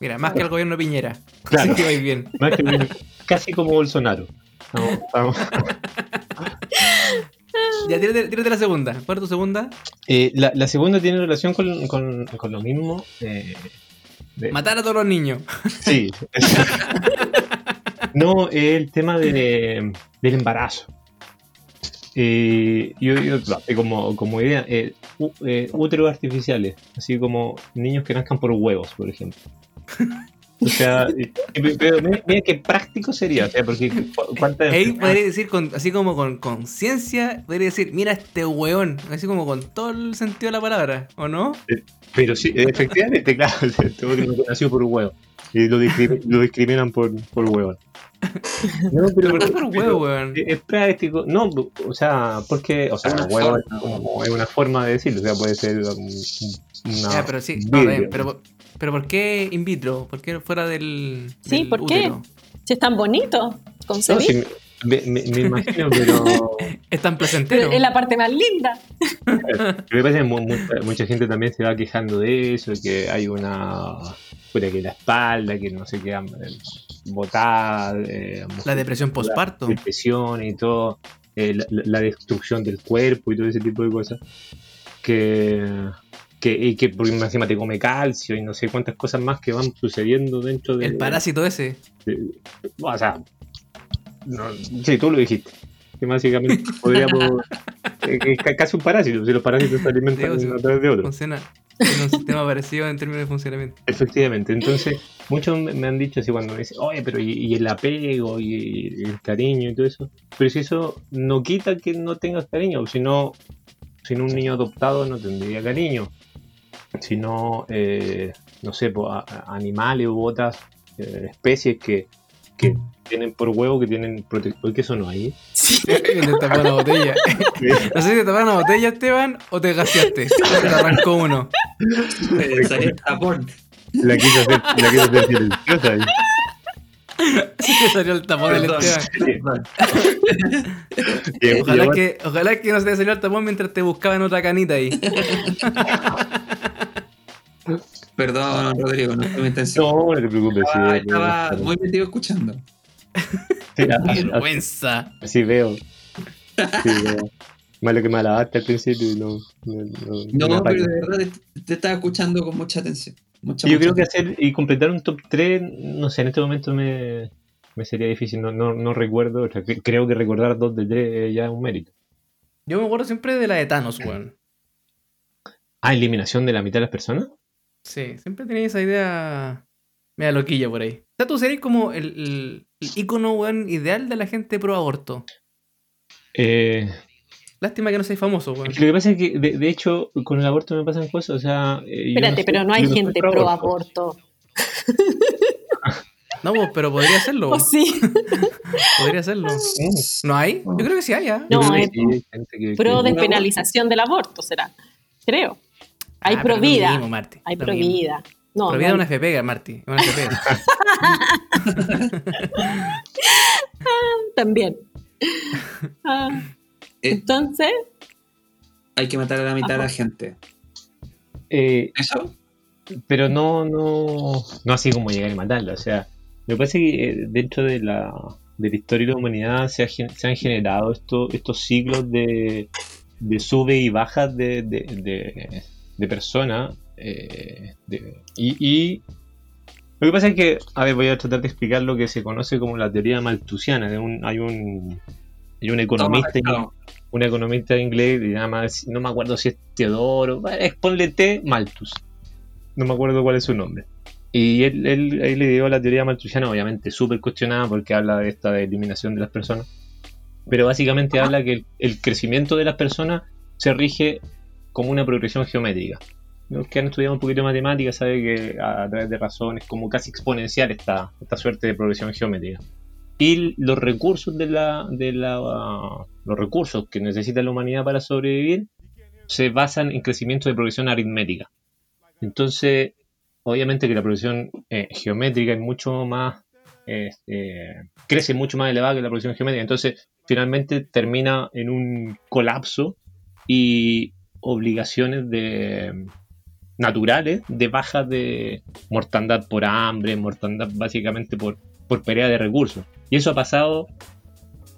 Mira, más que el gobierno de Piñera. Claro. Así (laughs) que vais bien. Más que casi como Bolsonaro. Vamos, vamos. (laughs) Ya, tírate, tírate la segunda. ¿Cuál es tu segunda? Eh, la, la segunda tiene relación con, con, con lo mismo. eh, de- Matar a todos los niños. Sí. no, es el tema de, del embarazo. Eh, yo, eh, como, como idea, úteros artificiales, así como niños que nazcan por huevos, por ejemplo. O sea, eh, eh, pero mira, mira qué práctico sería, o sea, porque cu- cuántas Ahí podría decir, con, así como con conciencia, podría decir, mira este weón. Así como con todo el sentido de la palabra, ¿o no? Pero sí, efectivamente, (laughs) claro, tengo que no nació por un huevo. Y lo, discrimi- lo discriminan por, por huevo. No, ¿Pero por qué por huevo, weón? Es práctico, no, o sea, porque, o sea, huevo es, como- es una forma de decirlo, o sea, puede ser un- un- una. Ya, pero sí, no, bien, pero, pero ¿por qué in vitro? ¿Por qué fuera del. Sí, del ¿por qué? útero? Si es tan bonito, No, concebir. sí, me, me- me imagino, pero. (laughs) Es tan Pero placentero. es la parte más linda. Lo que pasa es que mu- mucha, gente también se va quejando de eso, que hay una. Puta, que la espalda, que no sé qué, eh, botada. eh, La depresión postparto. depresión y todo, eh, la, la- la destrucción del cuerpo y todo ese tipo de cosas. Que, que, y que porque encima te come calcio y no sé cuántas cosas más que van sucediendo dentro de. El parásito ese. de- o sea, no, sí, tú lo dijiste. Que básicamente (laughs) podríamos. eh, es ca- casi un parásito, si los parásitos se alimentan sea, a través de otros. Funciona. Tiene un sistema parecido en términos de funcionamiento. Efectivamente, entonces muchos me han dicho así cuando me dicen, oye, pero y, y el apego y, y el cariño y todo eso, pero si eso no quita que no tengas cariño, si no, si no un niño adoptado no tendría cariño, si no, eh, no sé, a- a- animales u otras eh, especies que, que tienen por huevo, que tienen protección, (laughs) que eso no hay. Te tapó una botella. (laughs) No sé si te taparon una botella, Esteban, o te gaseaste. O te arrancó uno. Salió el tapón. La quiso hacer, la quiso hacer silenciosa. ahí. Te salió el tapón del Esteban. Ojalá que, ojalá que no se te salió el tapón mientras te buscaban otra canita ahí. (laughs) Perdón, Rodrigo, no fue mi intención. No, no te preocupes. sí, Ah, sí, estaba muy metido escuchando. sí, así- Vergüenza. Así veo. Sí, veo. Malo que me alabaste al principio y no. No, no- No, me pero de verdad te, te estaba escuchando con mucha atención. Mucha, Yo mucha creo que hacer y completar un top 3, no sé, en este momento me, me sería difícil. No, no, no recuerdo. otra. Creo que recordar dos de tres ya es un mérito. Yo me acuerdo siempre de la de Thanos, weón. Ah, eliminación de la mitad de las personas. Sí, siempre tenía esa idea media loquilla por ahí. O sea, tú serías como el, el, el ícono, weón, ideal de la gente pro aborto. Eh, Lástima que no seas famoso, weón. lo que pasa es que, de, de hecho, con el aborto me pasan cosas. O sea, eh, Espérate, pero no hay gente pro aborto. (laughs) No, pero podría hacerlo. ¿O sí? (laughs) Podría hacerlo. Mm. ¿No hay? Yo creo que sí hay, ¿ah? No, sí, hay gente que- Pro que- despenalización del aborto, será. Creo. Hay Ah, pro pero lo vida. mismo, Marti, Hay lo pro mismo. vida. No, Pro vida no es una FP, Marti. es Una FP. (laughs) también. Ah, Eh, entonces, hay que matar a la mitad de la gente. Eh, ¿Eso? pero no, no, no así como llegar y matarla. O sea, me parece que eh, dentro de la, de la historia de la humanidad se, ha gen- se han generado esto- estos ciclos de, de sube y bajas de, de, de- de personas. eh, de- y, y lo que pasa es que, a ver, voy a tratar de explicar lo que se conoce como la teoría malthusiana. De un, hay un hay un economista Toma, un economista inglés, que llama, no me acuerdo si es Teodoro, es- ponle T Malthus, no me acuerdo cuál es su nombre. Y él, él, él le dio la teoría malthusiana, obviamente súper cuestionada porque habla de esta de eliminación de las personas, pero básicamente habla que el, el crecimiento de las personas se rige como una progresión geométrica. Los que han estudiado un poquito de matemáticas saben que a, través de razones como casi exponencial esta, esta suerte de progresión geométrica. y los recursos de la, de la los recursos que necesita la humanidad para sobrevivir se basan en crecimiento de progresión aritmética. Entonces, obviamente que la progresión eh, geométrica es mucho más este, crece mucho más elevada que la progresión geométrica. Entonces, finalmente termina en un colapso y obligaciones de naturales de baja de mortandad por hambre, mortandad básicamente por, por pelea de recursos. Y eso ha pasado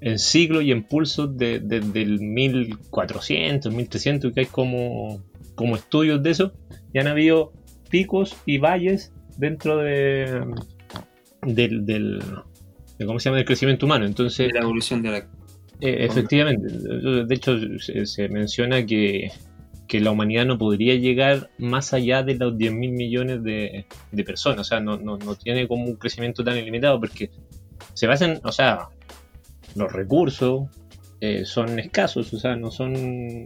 en siglos y en pulsos de, desde el 1400, 1300, que hay como, como estudios de eso, y han habido picos y valles dentro de, del, del ¿cómo se llama? del crecimiento humano. Entonces, De la evolución de la. eh, efectivamente, de hecho se, se menciona que, que la humanidad no podría llegar más allá de los 10 mil millones de, personas, o sea, no, no, no tiene como un crecimiento tan ilimitado porque se basan, o sea, los recursos eh, son escasos, o sea, no son,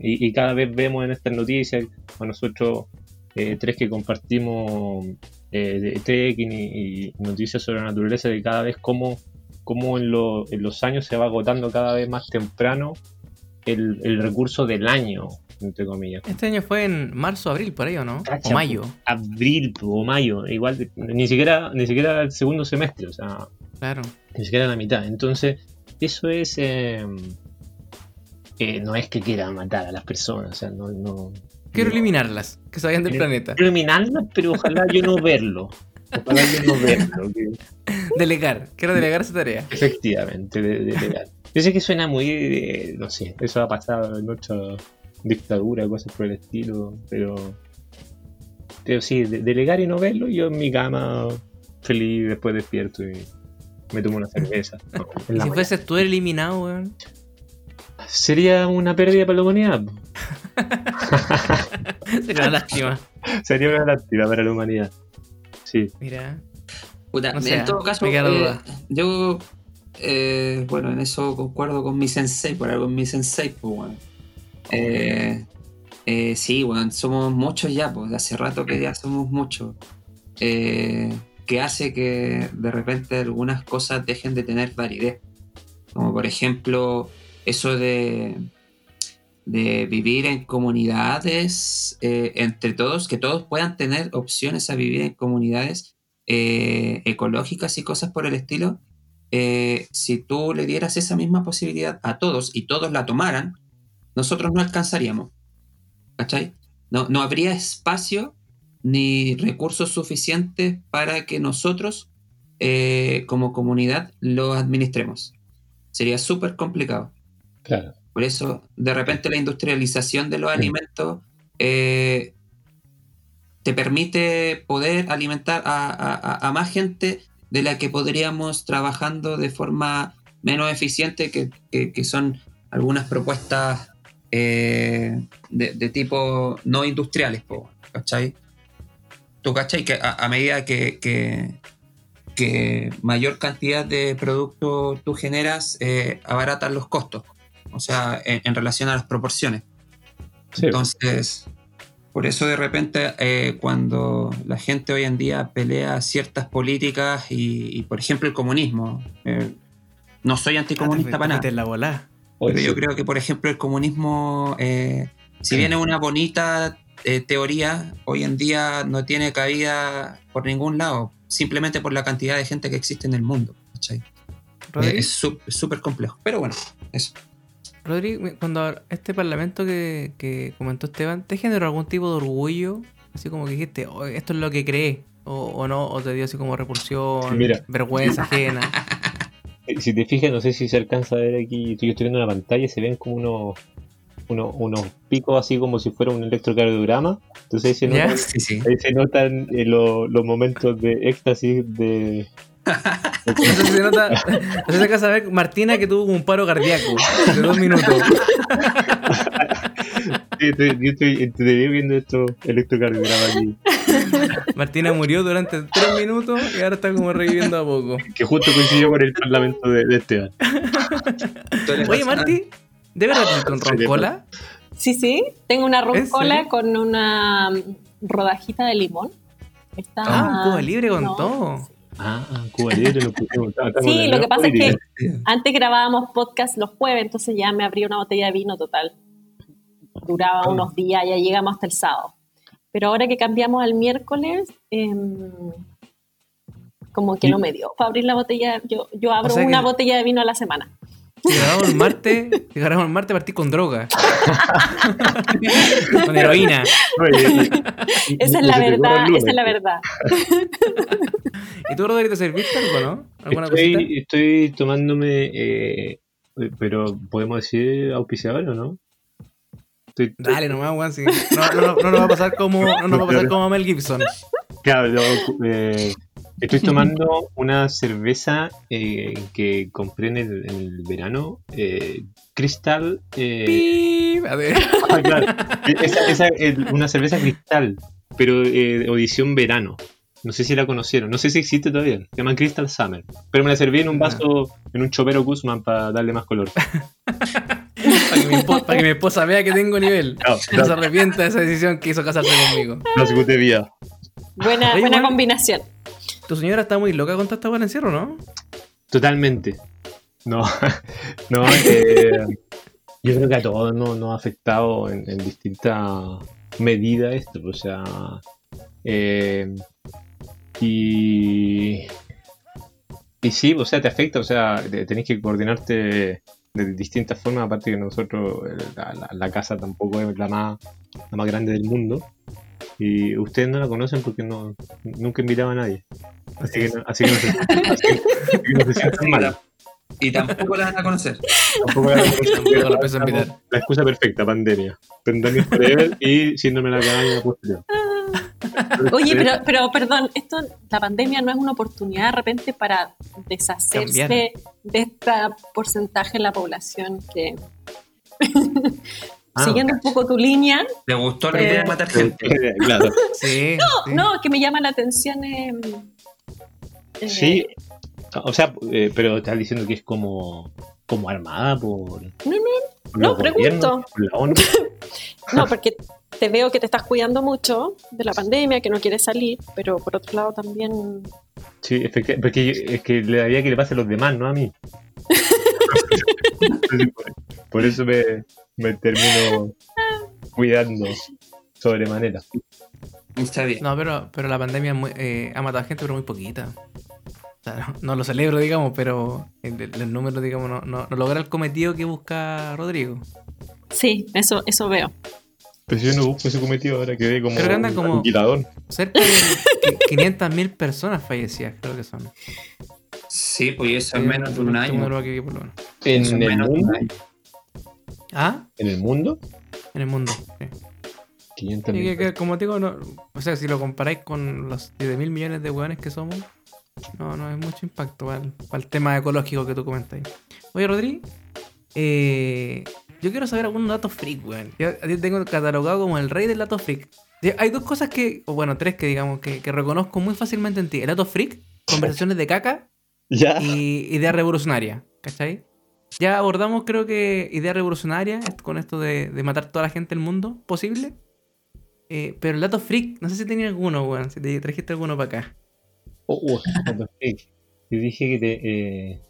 y, cada vez vemos en estas noticias, a nosotros eh, tres que compartimos eh, y noticias sobre la naturaleza, de cada vez cómo, cómo en, lo- en los años se va agotando cada vez más temprano el, el recurso del año, entre comillas. Este año fue en marzo, abril, por ahí, ¿o no? Cacha, O mayo. Abril o mayo, igual, ni siquiera, ni siquiera el segundo semestre, o sea, Claro. ni siquiera la mitad. Entonces, eso es. eh, eh, no es que quiera matar a las personas, o sea, no. no Quiero no- eliminarlas, que se vayan del Eh, planeta. Quiero eliminarlas, pero ojalá yo no verlo. Ojalá yo no verlo. que- (laughs) Delegar. Quiero delegar esa tarea. efectivamente, de, de legal. Yo sé que suena muy. eh, no sé, eso ha pasado en otra dictadura, cosas por el estilo, pero. Pero sí, de- delegar y no verlo, yo en mi cama, feliz, después despierto y me tomo una cerveza. (laughs) No, si mañana. fueses tú el eliminado, weón. Sería una pérdida para la humanidad. (laughs) Sería una lástima. Sería una lástima para la humanidad. Sí. Mira. Puta, No en todo caso, me queda la eh, duda. yo, eh, bueno, en eso concuerdo con mi sensei, por algo en mi sensei, pues, bueno. Eh, eh, sí, bueno, somos muchos ya, pues, hace rato que ya somos muchos. Eh, que hace que de repente algunas cosas dejen de tener validez. Como por ejemplo, eso de, vivir en comunidades eh, entre todos, que todos puedan tener opciones a vivir en comunidades eh, ecológicas y cosas por el estilo, si tú le dieras esa misma posibilidad a todos y todos la tomaran, nosotros no alcanzaríamos. ¿Cachai? No, no habría espacio ni recursos suficientes para que nosotros, eh, como comunidad, lo administremos. Sería súper complicado. Claro. Por eso, de repente, la industrialización de los alimentos eh, te permite poder alimentar a, a- a- a más gente de la que podríamos trabajando de forma menos eficiente, que, que- que son algunas propuestas eh, de, de tipo no industriales, po, ¿cachai? ¿Tú cachai? Que a, a medida que, que- que mayor cantidad de producto tú generas, eh, abaratan los costos. O sea, en, en relación a las proporciones. Sí. Entonces, por eso de repente eh, cuando la gente hoy en día pelea ciertas políticas y, y, por ejemplo, el comunismo, no soy anticomunista para nada. la bola. Pero yo creo que, por ejemplo, el comunismo, eh, si bien es una bonita eh, teoría, hoy en día no tiene cabida por ningún lado, simplemente por la cantidad de gente que existe en el mundo. Eh, es súper complejo. Pero bueno, eso. Rodri, cuando este parlamento que, que comentó Esteban, ¿te generó algún tipo de orgullo? Así como que dijiste, "Oh, esto es lo que creé. O, o no, o te dio así como repulsión, Mira. vergüenza ajena. (laughs) Eh, Si te fijas, no sé si se alcanza a ver aquí, estoy, estoy viendo una pantalla, se ven como unos, unos, unos picos así como si fuera un electrocardiograma. Entonces ahí se notan, Sí, sí. ahí se notan eh, lo- los momentos de éxtasis de... (laughs) Si se nota, se alcanza a ver Martina que tuvo un paro cardíaco de dos minutos. (laughs) Sí, estoy, yo estoy, estoy viendo estos electrocardiogramas aquí, Martina murió durante tres minutos y ahora está como reviviendo a poco. que justo coincidió con el parlamento de, de Esteban. Oye, Marti, ¿de verdad tienes un roncola? Sí, sí. Tengo una ¿En roncola con una mm, rodajita de limón. Está, Ah, un Cuba libre con no, todo. Ah, Cuba Libre lo pusimos. Sí, lo que pasa es que (laughs) antes grabábamos podcast los jueves, entonces ya me abrí una botella de vino total. Duraba Oh. unos días, ya llegamos hasta el sábado. Pero ahora que cambiamos al miércoles, em, como que Y- no me dio para abrir la botella. Yo, yo abro O sea que- una botella de vino a la semana. Grabamos el martes, grabamos el martes partí con droga. (laughs) con heroína. (laughs) Esa es la verdad, esa es la verdad. (laughs) ¿Y tú, Rodri, te serviste algo, no? ¿Alguna cosita? Estoy, estoy tomándome, eh, pero podemos decir auspiciador o no? Estoy, estoy- Dale nomás, weón. sí. No, no, no, no nos va a pasar como, no nos va a pasar como Mel Gibson. Claro, yo, eh, estoy (laughs) tomando una cerveza eh, que compré en el, en el verano, eh, Crystal. eh. A ver. (laughs) ah, claro, esa, esa es una cerveza cristal, pero eh, de edición verano. No sé si la conocieron, no sé si existe todavía. Se llama Crystal Summer. Pero me la serví en un vaso, en un chopero Guzmán para darle más color. (laughs) Para que, mi esposa, para que mi esposa vea que tengo nivel. No, No se arrepienta de esa decisión que hizo casarse conmigo. Las de vida. Buena, Oye, buena combinación. Tu señora está muy loca con esta buena encierro, ¿no? Totalmente. No, (laughs) no, eh, yo creo que a todos nos, nos ha afectado en, en distintas medidas esto, o sea, eh, y, y sí, o sea, te afecta, o sea, te- tenés que coordinarte de distintas formas, aparte que nosotros, la, la- la casa tampoco es la más, la más grande del mundo, y ustedes no la conocen porque no, nunca invitaba a nadie, así que no, así que no se, así que no se sientan (laughs) mal. Y tampoco la van a conocer. Tampoco era (laughs) Tampoco la pienso invitar. la excusa perfecta, pandemia. Pandemia forever y síndrome de la cabaña posterior. (laughs) (laughs) Oye, pero, pero perdón, esto, la pandemia no es una oportunidad de repente para deshacerse Cambiar. de este porcentaje de la población que, (laughs) Ah. siguiendo un poco tu línea, ¿Le gustó la Eh, idea de matar gente? (laughs) claro. Sí. sí. no, que me llama la atención. eh, eh, Sí, o sea, eh, pero estás diciendo que es como, como armada por. No, no, los pregunto. por la ONU. No, porque te veo que te estás cuidando mucho de la pandemia, que no quieres salir, pero por otro lado también. Sí, porque yo- es que le daría que le pase a los demás, no a mí. (laughs) Por, eso me, me termino cuidando sobremanera. Está bien. No, pero, pero la pandemia muy- eh, ha matado gente, pero muy poquita. O sea, no, no lo celebro, digamos, pero el, el número, digamos, no, no, no logra el cometido que busca Rodrigo. Sí, eso, eso veo. Pero si yo no busco ese cometido, ahora quedé como, Creo que andan como- aniquilador. Cerca de (laughs) 500.000 personas fallecidas, creo que son. Sí, pues y eso es menos de un año. En el mundo, año. ¿Ah? en el mundo, En el mundo. sí. 500 Y que- que, como te digo, no, o sea, si lo comparáis con los 7 mil millones de hueones que somos, no, no es mucho impacto para el, para el tema ecológico que tú comentáis. Oye, Rodri, eh, yo quiero saber algunos datos freak, weón. Yo a ti te tengo catalogado como el rey del dato freak. Hay dos cosas que, o bueno, tres que digamos, que, que reconozco muy fácilmente en ti. El dato freak, conversaciones de caca (laughs) Ya. y idea revolucionaria, ¿cachai? Ya abordamos, creo que, idea revolucionaria con esto de, de matar toda la gente del mundo posible. Eh, pero el dato freak, no sé si tenía alguno, weón, si te trajiste alguno para acá. Oh, oh, dato freak. Y dije que te. Eh...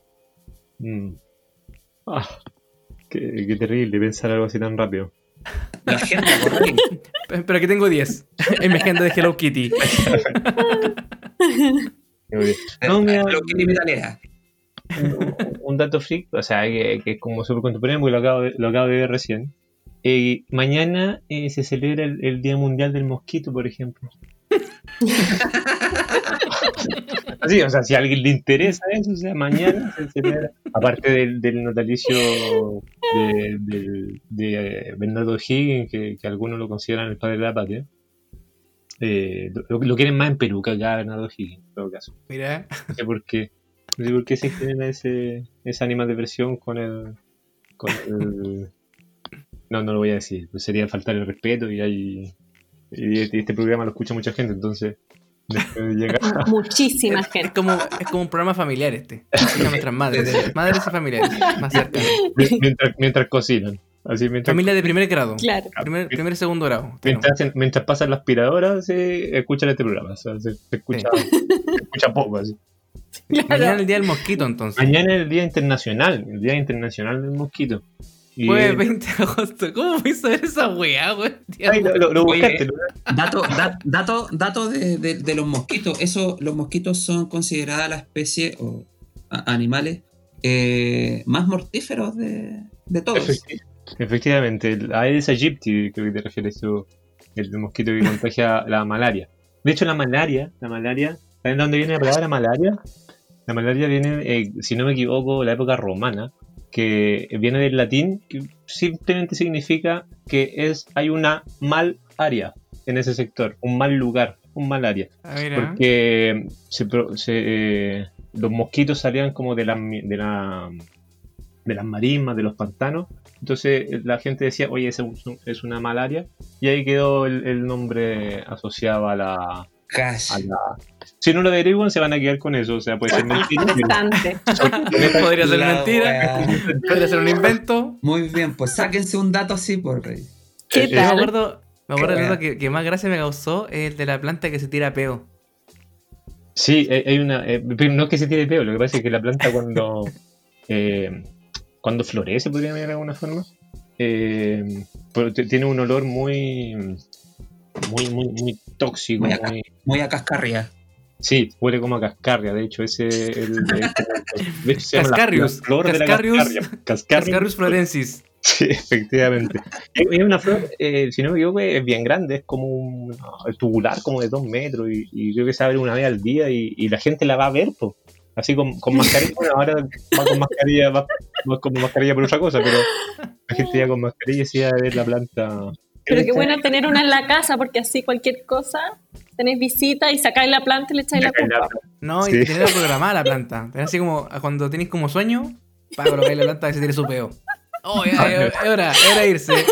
mm. Ah, qué, qué terrible pensar algo así tan rápido. La agenda. (laughs) Pe- Pero aquí tengo 10. en mi agenda de Hello Kitty. No, mira, Lo que limita la un, un dato freak, o sea, que, que es como súper contemporáneo, porque lo acabo de, lo acabo de ver recién. Eh, mañana eh, se celebra el, el Día Mundial del Mosquito, por ejemplo. (laughs) (laughs) Sí, o sea, si a alguien le interesa eso, o sea, mañana se celebra, aparte del, del natalicio de, del- de Bernardo Higgins, que, que algunos lo consideran el padre de la patria, eh, lo, lo quieren más en Perú que acá Bernardo Higgins, en todo caso. Mira, No sé por qué. No sé por qué se genera ese, esa anima de presión con el, con el. No, no lo voy a decir. Pues sería faltar el respeto y hay. Y este este programa lo escucha mucha gente, entonces. (laughs) Muchísima es, es gente. como, es como un programa familiar este. Nuestras madres, madres y familiares, más cerca. mientras, mientras cocinan. Así mientras, Familia de primer grado. Claro. Primer, primer y segundo grado. mientras, mientras pasan la aspiradora, se escuchan este programa. O sea, se, se escucha, se escucha poco así. Claro. Mañana es el día del mosquito, entonces. Mañana es el Día Internacional, el Día Internacional del Mosquito. Y, Jueves 20 de agosto. ¿Cómo fue saber esa weá, weón? Lo, lo-. Dato, da- dato, dato de, de- de los mosquitos. Eso, los mosquitos son consideradas la especie o a- animales eh, más mortíferos de, de todos. Efecti- Efectivamente, el Aedes aegypti, creo que te refieres tú, el mosquito que contagia la malaria. De hecho, la malaria, la malaria, ¿saben de dónde viene la palabra malaria? La malaria viene, eh, si no me equivoco, de la época romana, que viene del latín, que simplemente significa que es hay una mal área en ese sector, un mal lugar, un mal área. ¿ah? Porque se se, eh, los mosquitos salían como de, la, mi- de, la, de las marismas, de los pantanos. Entonces eh, la gente decía, oye, es un- es una malaria. Y ahí quedó el, el nombre asociado a la, Cash. a la... Si no lo averiguan, se van a quedar con eso. O sea, puede ser mentira. Podría ser La mentira, podría ser un invento. Muy bien, pues sáquense un dato así por rey. ¿Qué Eh, me tal? acuerdo, me acuerdo wea. dato que, que más gracia me causó es el de la planta que se tira peo. Sí, hay hay una. eh, no es que se tire peo, lo que pasa es que la planta cuando. (laughs) eh, cuando florece, podría llamar de alguna forma. eh, pero tiene un olor muy. Muy, muy, muy tóxico. Muy muy- Muy a cascarria. Sí, huele como a cascarria. De hecho, ese. El, el- de hecho, se llama la- Cascarius. la de cascarria. Cascarrius. Florensis. Sí, efectivamente. Es una flor, eh, si no me equivoco, es bien grande, es como un tubular, como de dos metros, y, y creo que se abre una vez al día y, y la gente la va a ver, po. así con, con mascarilla. Bueno, ahora va con mascarilla, va, va con mascarilla por otra cosa, pero la gente ya con mascarilla sí va a ver la planta. Pero qué bueno tener una en la casa, porque así cualquier cosa, tenés visita y sacáis la planta y le echáis la culpa. No, Sí. y tener programada la planta. Pero así como cuando tenéis como sueño, para colocar la planta y se tire su peo. Oh, ya, hora, hora irse. (laughs)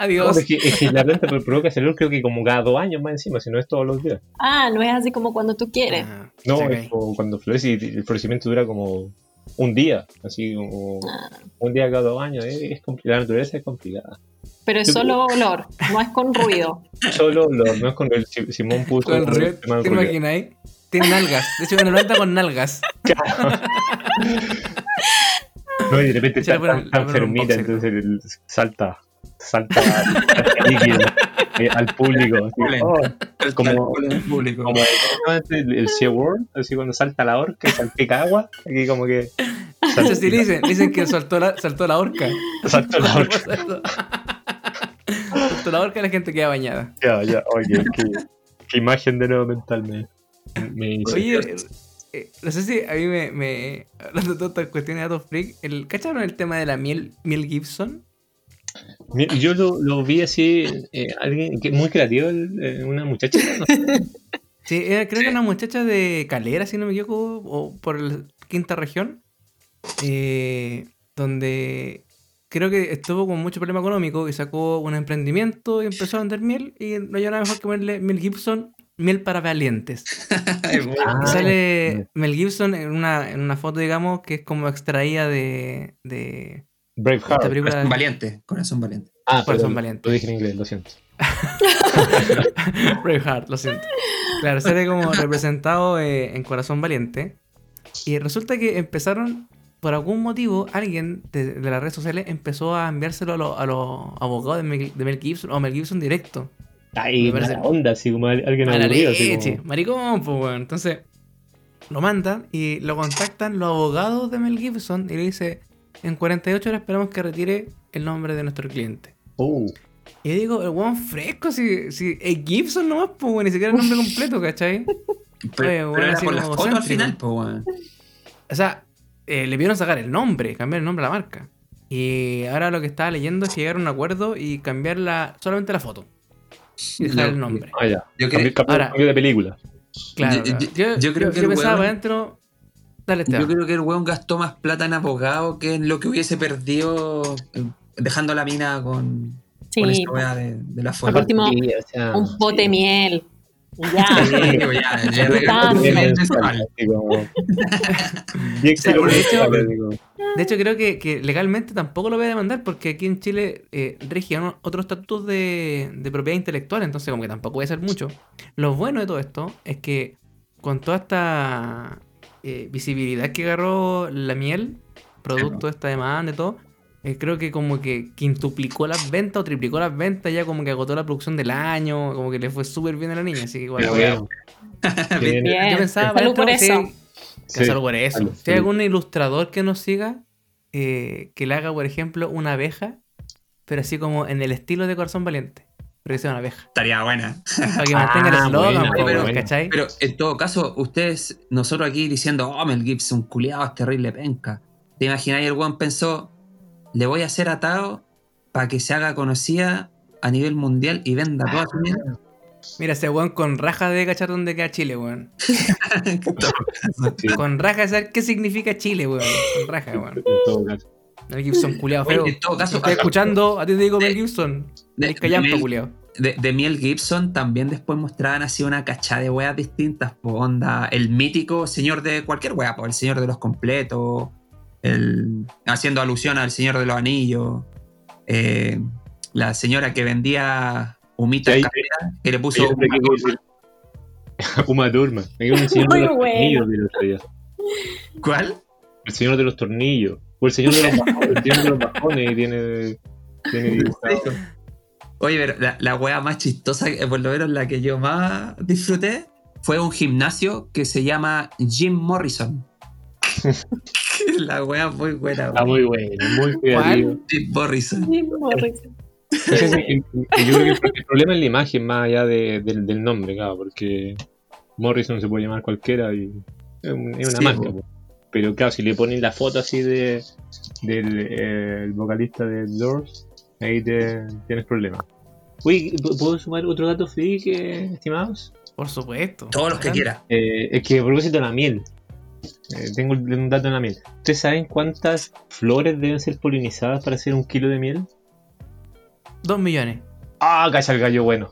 No, Adiós. es, que, es que la planta provoca olor creo que como cada dos años más encima, si no es todos los días. Ah, no es así como cuando tú quieres. Ah, No, es como cuando florece y el florecimiento dura como un día, así como Ah. un día cada dos años. Es, la naturaleza es complicada. Pero es (laughs) solo olor, no es con ruido. Solo lo, no es con el Si- Simón puso Con ¿te ruido. imaginas ahí? Tiene nalgas. De hecho, una planta con nalgas. (laughs) No, y de repente está tan, entonces el- salta, salta líquido eh, al público. así, oh, El Como- público. como el, el, Sea World, así cuando salta la orca y salpica agua, aquí como que (laughs) si le dicen, dicen que saltó la, saltó la horca. salta la orca. La horca la gente queda bañada. Ya, ya, oye, qué, qué imagen de nuevo mental me, me hizo. Oye, eh, no sé si a mí me, me hablando de todas estas cuestiones de datos freak, el, ¿cacharon el tema de la miel, miel Gibson? Yo lo, lo vi así, eh, alguien que muy creativo, el- eh, una muchacha, ¿no? Sí, era, creo que una muchacha de Calera, si no me equivoco, o por la quinta región, eh, donde creo que estuvo con mucho problema económico y sacó un emprendimiento y empezó a vender miel y no hay nada mejor que ponerle miel Gibson, miel para valientes. (laughs) Ah, Y sale Mel Gibson en una, en una foto, digamos, que es como extraída de, de Braveheart. Corazón valiente. Corazón valiente. Ah, Corazón Valiente. Lo dije en inglés, lo siento. (laughs) Braveheart, lo siento. Claro, sale como representado eh, en Corazón Valiente. Y resulta que empezaron, por algún motivo, alguien de, de las redes sociales empezó a enviárselo a, los- a los abogados de Mel, de Mel Gibson o Mel Gibson directo. Ay, Me parece- mala onda, así como al- alguien A la aburrido, así leche, como... maricón, pues, weón. Entonces, lo mandan y lo contactan los abogados de Mel Gibson y le dice, en 48 horas esperamos que retire el nombre de nuestro cliente. Oh, Y yo digo, el weón fresco, si, si es Gibson nomás, pues, weón, ni siquiera el nombre completo, ¿cachai? (laughs) Pero, Oye, pero bueno, era así por las fotos al final, pues, weón. O sea, eh, le vieron sacar el nombre, cambiar el nombre a la marca. Y ahora lo que estaba leyendo es llegar a un acuerdo y cambiar la, solamente la foto. Y dejar Yo- el nombre. ah, ya. Yo Cambio, creo, cambio- Ahora- cambio de película. Claro, yo- yo- Yo, yo creo yo- que yo el pensaba para adentro. Dale, yo creo que el weón gastó más plata en abogado que en lo que hubiese perdido eh, dejando la mina con, Sí, con esa weá de, de la foto. último, Sí, o sea, un pote miel. Ya. Sí, ya, ya (laughs) de hecho- creo que, que legalmente tampoco lo voy a demandar porque aquí en Chile eh, regían otros estatutos de, de propiedad intelectual, entonces como que tampoco voy a hacer mucho. Lo bueno de todo esto es que con toda esta eh, visibilidad que agarró la miel, producto de esta demanda y todo, eh, creo que como que quintuplicó las ventas o triplicó las ventas, ya como que agotó la producción del año, como que le fue súper bien a la niña, así que igual. Bueno. Bien. Yo pensaba, Salud por si- eso. que Sí. salud por eso. Salud, Si hay algún ilustrador que nos siga, eh, que le haga, por ejemplo, una abeja, pero así como en el estilo de Corazón Valiente, pero que sea una abeja. Estaría buena. Para que mantenga el Ah, eslogan, pero-. Pero en todo caso, ustedes, nosotros aquí diciendo, oh, Mel Gibson, culiado, es terrible penca. ¿Te imagináis? El one pensó, le voy a hacer atado para que se haga conocida a nivel mundial y venda toda su mierda. Mira, ese weón con raja de cachar dónde queda Chile, weón. (laughs) Con raja de saber qué significa Chile, weón. Con raja, weón. en todo caso. Mel Gibson, culiado feo. en todo caso, Estoy escuchando, a ti te digo Mel Gibson. de, callampa, de Mel- culiado. de- de Miel Gibson también después mostraban así una cachada de weas distintas. Po, onda, el mítico señor de cualquier wea, po, el señor de los completos, el, haciendo alusión al señor de los anillos, eh, la señora que vendía humitas Sí, que le puso Uma. (laughs) Me quedo un señor Muy de los bueno. tornillos del otro día. ¿Cuál? El señor de los tornillos. O el señor de los bajones. El señor de los bajones tiene. tiene dibujado. Oye, pero la, la wea más chistosa, eh, por lo menos la que yo más disfruté, fue un gimnasio que se llama Jim Morrison. (laughs) (laughs) la wea muy buena. Está wea. muy bueno, muy creativo. Jim Morrison. Sí, Morrison. Es yo creo que el, problema es la imagen más allá de- del, del nombre, claro, porque Morrison se puede llamar cualquiera y es, un- es una Sí, marca. Pero claro, si le ponen la foto así de del eh, el vocalista de Doors, ahí te, tienes problemas. Uy, ¿puedo sumar otro dato freak, eh, estimados? Por supuesto. Todos los que quiera. Eh, es que a propósito de la miel, eh, tengo un dato en la miel. ¿Ustedes saben cuántas flores deben ser polinizadas para hacer un kilo de miel? Dos millones. Ah, cacha el gallo bueno.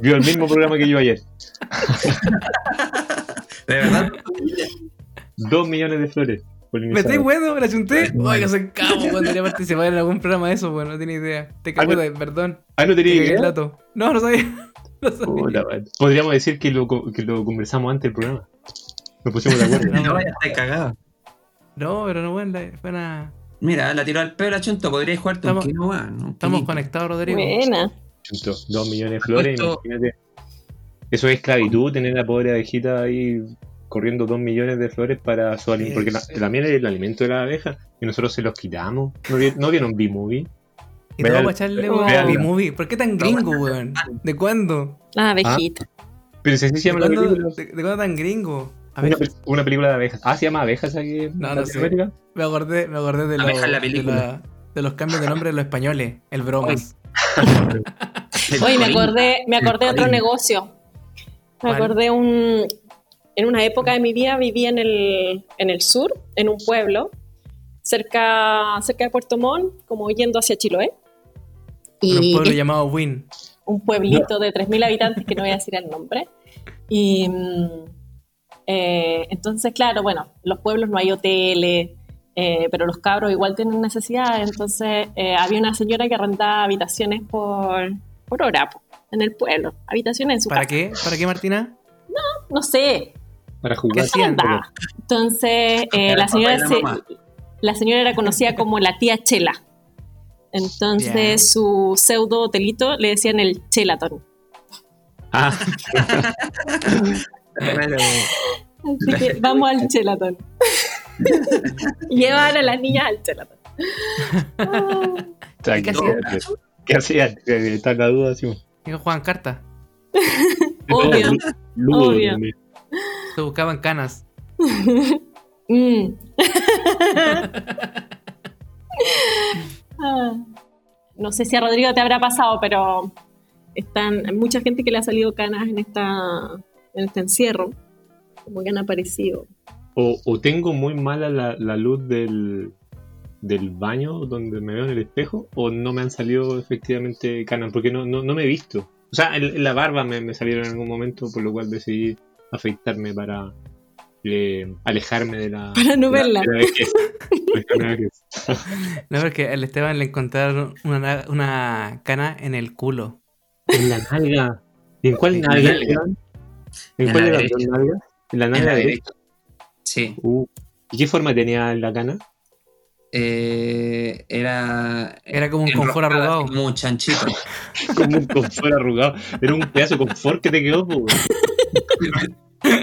Vio el mismo programa que yo ayer. De verdad. Dos millones de flores ¿Me estoy bueno? ¿Me la chunté? Oiga, soy cabo cuando participar en algún programa de eso, bueno, no tiene idea. Te cago, no. de- perdón. Ah, no Te tenía idea. dato. No, no sabía. (laughs) No sabía. Podríamos decir que lo, co- que lo conversamos antes del programa. Nos pusimos de acuerdo. (laughs) No, No vaya a estar cagado. No, pero no, bueno, fue una... Mira, la tiró al pelo a Chunto. Podríais jugarte un Estamos- conectados, Rodrigo. Buena. Chunto, Dos millones de flores, imagínate. Eso es esclavitud, tener a la pobre abejita ahí corriendo dos millones de flores para su alimento. Porque la, la miel es el alimento de la abeja y nosotros se los quitamos. ¿No, vi- no vieron B-Movie? Y todo Vean- para echarle, B-Movie. ¿Por qué tan gringo, weón? ¿De cuándo? La abejita. Pero si así se ¿De llama la película. de, de cuándo tan gringo? Una, película de abejas. Ah, se llama Abejas aquí en No, no sé. Me acordé, me acordé de, en la de, película. la- de los cambios de nombre de los españoles. El bromas. El (laughs) Oye, me acordé, me acordé de otro negocio. Me ¿Cuál? acordé un. En una época de mi vida vivía en el, en el sur, en un pueblo, cerca, cerca de Puerto Montt, como yendo hacia Chiloé. En un Y pueblo llamado Win. un pueblito de 3.000 habitantes que no voy a decir el nombre. Y mm, eh, entonces, claro, bueno, en los pueblos no hay hoteles, eh, pero los cabros igual tienen necesidades. Entonces, eh, había una señora que arrendaba habitaciones por, por hora po, en el pueblo, habitaciones en su ¿Para casa. qué? ¿Para qué, Martina? No sé, Para ¿Qué jugar. Entonces, eh, la, señora la se- la señora era conocida como la tía Chela. Entonces, su pseudo hotelito le decían el Chelaton. Ah, (laughs) Así que vamos al chelatón. (laughs) Llevar a las niñas al chelatón. Ah, ¿Qué hacían? ¿Qué hacían? Está la duda, sí. Que jugaban cartas. (laughs) Obvio. Ludo Obvio. también. Se buscaban canas. (laughs) Mm. Ah. No sé si a Rodrigo te habrá pasado, pero están hay mucha gente que le ha salido canas en esta en este encierro, como que han aparecido. O, o tengo muy mala la, la luz del, del baño donde me veo en el espejo, o no me han salido efectivamente canas, porque no, no, no me he visto. O sea, en, la barba me, me salieron en algún momento, por lo cual decidí afeitarme para eh, alejarme de la. Para no verla. la la. (laughs) No, porque al Esteban le encontraron una, na- una cana en el culo. En la nalga. ¿Y en cuál nalga? nalga. Esteban? ¿En En cuál la derecha. dos nalgas? En la en nalga la derecha. derecha. Sí. Uh, ¿Y qué forma tenía la cana? Eh, era. Era como un confort arrugado. Como un chanchito. (laughs) Como un confort arrugado. Era un pedazo de confort que te quedó, po, weón.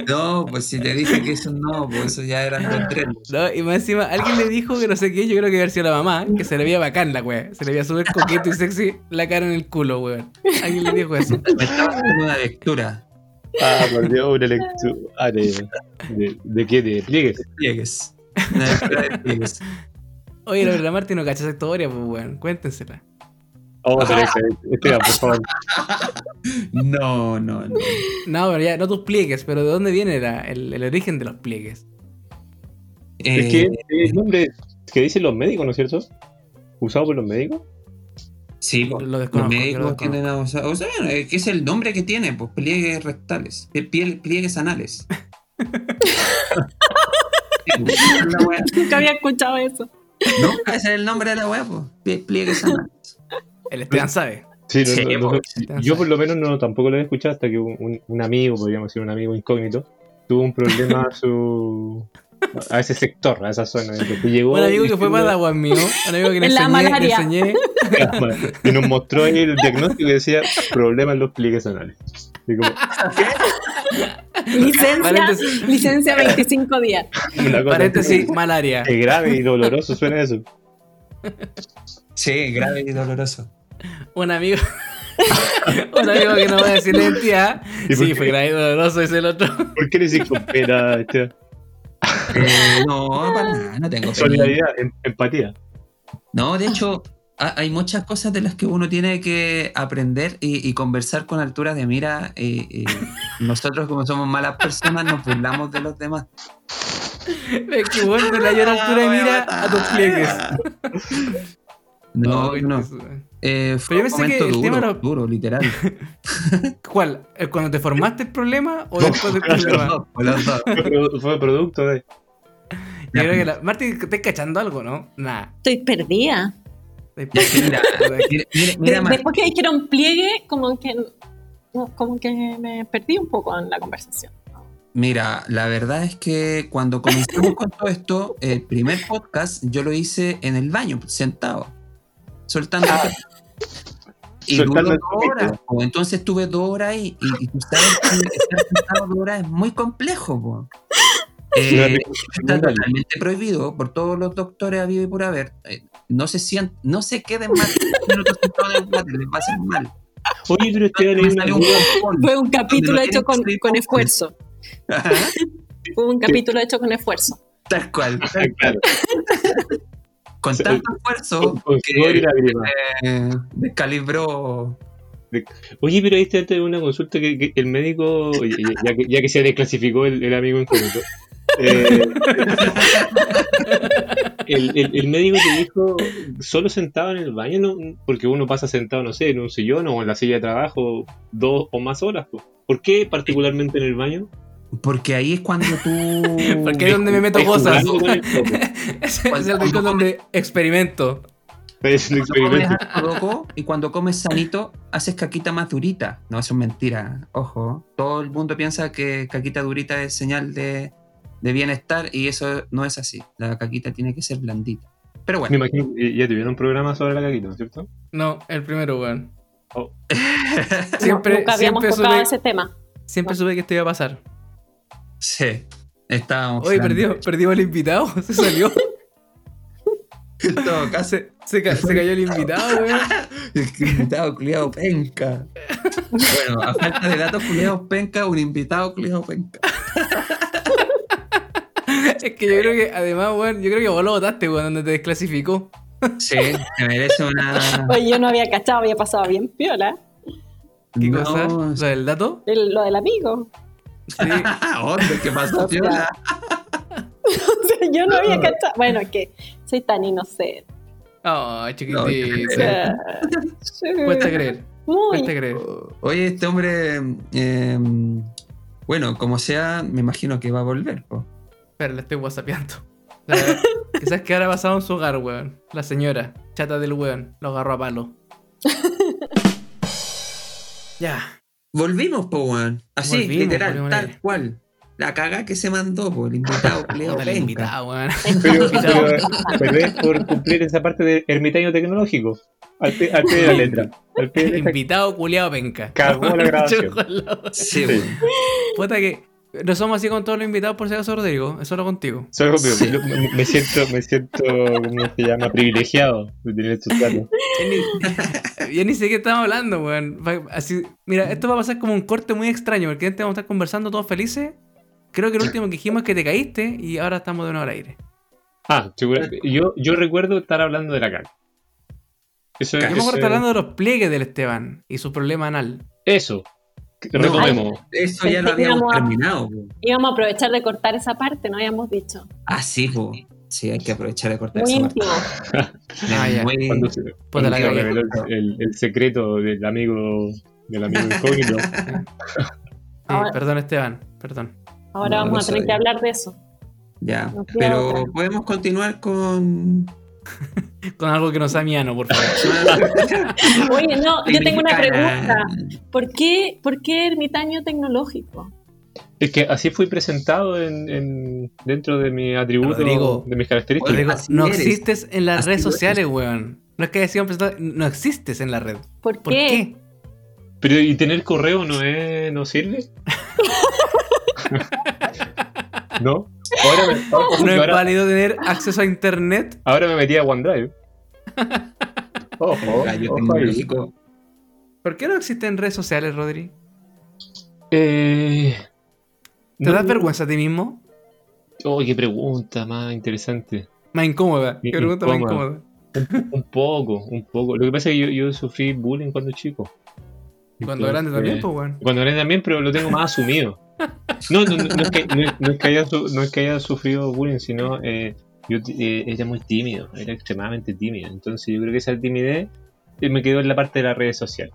No, pues si te dije que eso no, pues eso ya eran dos tres. No, y más encima, alguien le dijo que no sé qué, yo creo que había sido la mamá, que se le veía bacán la wea. Se le veía súper coqueto y sexy la cara en el culo, weón. Alguien le dijo eso. Me estaba haciendo una lectura. Ah, por Dios, una lectura. Ah, de, de, ¿de qué? ¿De pliegues? Pliegues. Una lectura de pliegues. Oye, la verdad, Martín, no cacha esa historia, pues, weón. Cuéntensela. Vamos a hacer esa. Espera, por favor. No, no, no. No, pero ya, no tus pliegues, pero ¿de dónde viene la- el, el origen de los pliegues? Es Eh, que es el nombre que dicen los médicos, ¿no es cierto? ¿Usado por los médicos? Sí, pues, Lo los lo médicos tienen a usar- O sea, es que es el nombre que tiene, pues pliegues rectales, piel- pliegues anales. (laughs) Nunca había escuchado eso. No, ese es el nombre de la wea, pues. Pliegues anales. El Esteban sabe. Sí, no, Sí, no, no, yo por lo menos no tampoco lo he escuchado hasta que un, un- un amigo, podríamos decir un amigo incógnito, tuvo un problema a su a ese sector, a esa zona. Entonces llegó Un amigo que fue Padawan mío, un amigo que le enseñé, le malaria. enseñé. y nos mostró ahí el diagnóstico y decía problema en los pliegues anales. Y como, (laughs) Licencia, Paréntesis. licencia 25 días. Paréntesis, malaria. Qué grave y doloroso suena eso. Sí, grave y doloroso. Un amigo. (laughs) un amigo que no voy a decir la identidad. ¿Y por Sí, qué? fue grave y doloroso, es el otro. ¿Por qué le decís con pena? Este, Eh, no, (laughs) para nada, no tengo solidaridad, em- empatía. No, de hecho, ha- hay muchas cosas de las que uno tiene que aprender y, y conversar con altura de mira. eh, eh, nosotros, como somos malas personas, nos burlamos de los demás. Es que bueno, de la mayor altura de mira a tus pliegues. (laughs) No, no. Eh, fue Pero yo un pensé que momento el tema duro, era- duro, literal. (laughs) ¿Cuál? ¿El ¿Cuando te formaste el problema o (laughs) después del problema? Dos. (laughs) Fue, produ- fue producto de. Yo creo que la... Martín, ¿te estás cachando algo, no? Nada. Estoy perdida. Ya, sí, mira, mira, después que dijeron pliegue, como que, no, como que me perdí un poco en la conversación. Mira, la verdad es que cuando comenzamos con todo esto, el primer podcast yo lo hice en el baño, sentado, soltando. pelo. Y Soltando duró dos horas. po. Entonces estuve dos horas ahí y, y tú sabes que estar sentado dos horas es muy complejo. po. (laughs) Eh, está totalmente prohibido por todos los doctores habido y por haber. Eh, no se sient, no se queden más de 10 minutos les va a hacer mal. Oye, pero este era salió un. Fue un capítulo lo hecho con, con esfuerzo. Fue un capítulo hecho con esfuerzo. Tal cual. Claro, Con tanto esfuerzo con, sudor y que eh, descalibró. Oye, pero ahí está una consulta que, que el médico, ya, que, ya que se desclasificó el, el amigo incógnito, eh, el, el- el médico te dijo solo sentado en el baño, ¿no? porque uno pasa sentado, no sé, en un sillón o en la silla de trabajo dos o más horas. po. ¿Por qué particularmente en el baño? Porque ahí es cuando tú. (laughs) Porque es donde me meto cosas. (laughs) es el rincón donde experimento. Es un experimento. loco y cuando comes sanito, haces caquita más durita. No, eso es mentira. Ojo. Todo el mundo piensa que caquita durita es señal de, de bienestar y eso no es así. La caquita tiene que ser blandita. Pero Me bueno, imagino que ya tuvieron un programa sobre la caquita, ¿no es cierto? No, el primero, weón. Oh, Siempre, No, nunca habíamos siempre tocado supe, ese tema. siempre supe que esto iba a pasar. Sí. Estábamos. Oye, perdió, perdimos al invitado, (laughs) se salió. Todo caso, Se, se, ca- se cayó el invitado, weón. (laughs) el invitado culiado penca. Bueno, a falta de datos culiados penca, un invitado culiado penca. (laughs) Es que yo creo que, además, weón, yo creo que vos lo votaste, weón, donde te desclasificó. Sí, se merece una. Oye, yo no había cachado, había pasado bien piola. ¿Qué No, cosa? ¿Lo del dato? El- lo del amigo. Sí. (laughs) ¿Dónde? ¿Qué pasó, Fiola? (laughs) O sea, yo no había cachado. Bueno, que soy tan inocente. Ay, No, chiquitito. (laughs) Cuesta creer, Muy. cuesta creer. Oye, este hombre. eh, bueno, como sea, me imagino que va a volver. po. Espera, le estoy whatsappeando. La- Quizás que ahora pasado en su hogar, weón. La señora, chata del weón, lo agarró a palo. ya. Volvimos, po, weón. Así, Volvimos, literal, volvimos tal cual. la caga que se mandó, por el invitado (laughs) Puta, el invitado, weón. (laughs) Pero, pero, pero es por cumplir esa parte de ermitaño tecnológico. Al pie, al pie de la (laughs) letra. Al pie de la letra. Invitado culiado penca. Cagó la grabación. Sí, Sí. weón. Puta que no somos así con todos los invitados por si acaso, Rodrigo. Es solo contigo. Solo conmigo, yo me, me siento, me siento, ¿cómo se llama? Privilegiado de tener estos datos. (laughs) Ya ni, sé qué estamos hablando, weón. Así, mira, esto va a pasar como un corte muy extraño, porque antes vamos a estar conversando todos felices. Creo que el último que dijimos es que te caíste y ahora estamos de nuevo al aire. Ah, yo, yo recuerdo estar hablando de la caca. Eso, Yo me eso- acuerdo estar hablando de los pliegues del Esteban y su problema anal. Eso. Retomemos. Eso ya lo Pensé habíamos a- terminado. Íbamos a aprovechar de cortar esa parte, no habíamos dicho. Ah, sí, po. Sí, hay que aprovechar de cortar Muy esa parte. íntimo. Ah, ya. Muy- Cuando se, la cuando reveló el, el- el secreto del amigo del amigo incógnito. (laughs) Sí, Ahora- perdón, Esteban, perdón. Ahora No, vamos no a tener sabía. que hablar de eso. Ya, pero otra. podemos continuar con... (laughs) Con algo que no sea miano, por favor. (laughs) Oye, no, yo tengo una pregunta. ¿Por qué, ¿Por qué ermitaño tecnológico? Es que así fui presentado en, en- dentro de mi atributo, Rodrigo. de mis características. Rodrigo, no eres. existes en las Así redes sociales, weón. No es que decían presentado, no existes en la red. ¿Por, ¿Por qué? qué? Pero ¿y tener correo no es no sirve? (laughs) ¿No? Ahora me, ahora- No es ahora- válido tener acceso a internet. ahora me metí a OneDrive. (laughs) Ojo, tecnológico. ¿Por qué no existen redes sociales, Rodri? Eh, ¿Te no- das vergüenza a ti mismo? Oh, qué pregunta más interesante. Más incómoda. Qué pregunta más incómoda. Un poco, un poco. Lo que pasa es que yo, yo sufrí bullying cuando chico. Y cuando Entonces, grande también, pues, weón. Cuando grande también, pero lo tengo más asumido. No, no, no, no es, que, no, es- que haya, no es que haya sufrido bullying, sino eh, yo eh, era muy tímido, era extremadamente tímido. Entonces yo creo que esa timidez eh, me quedó en la parte de las redes sociales.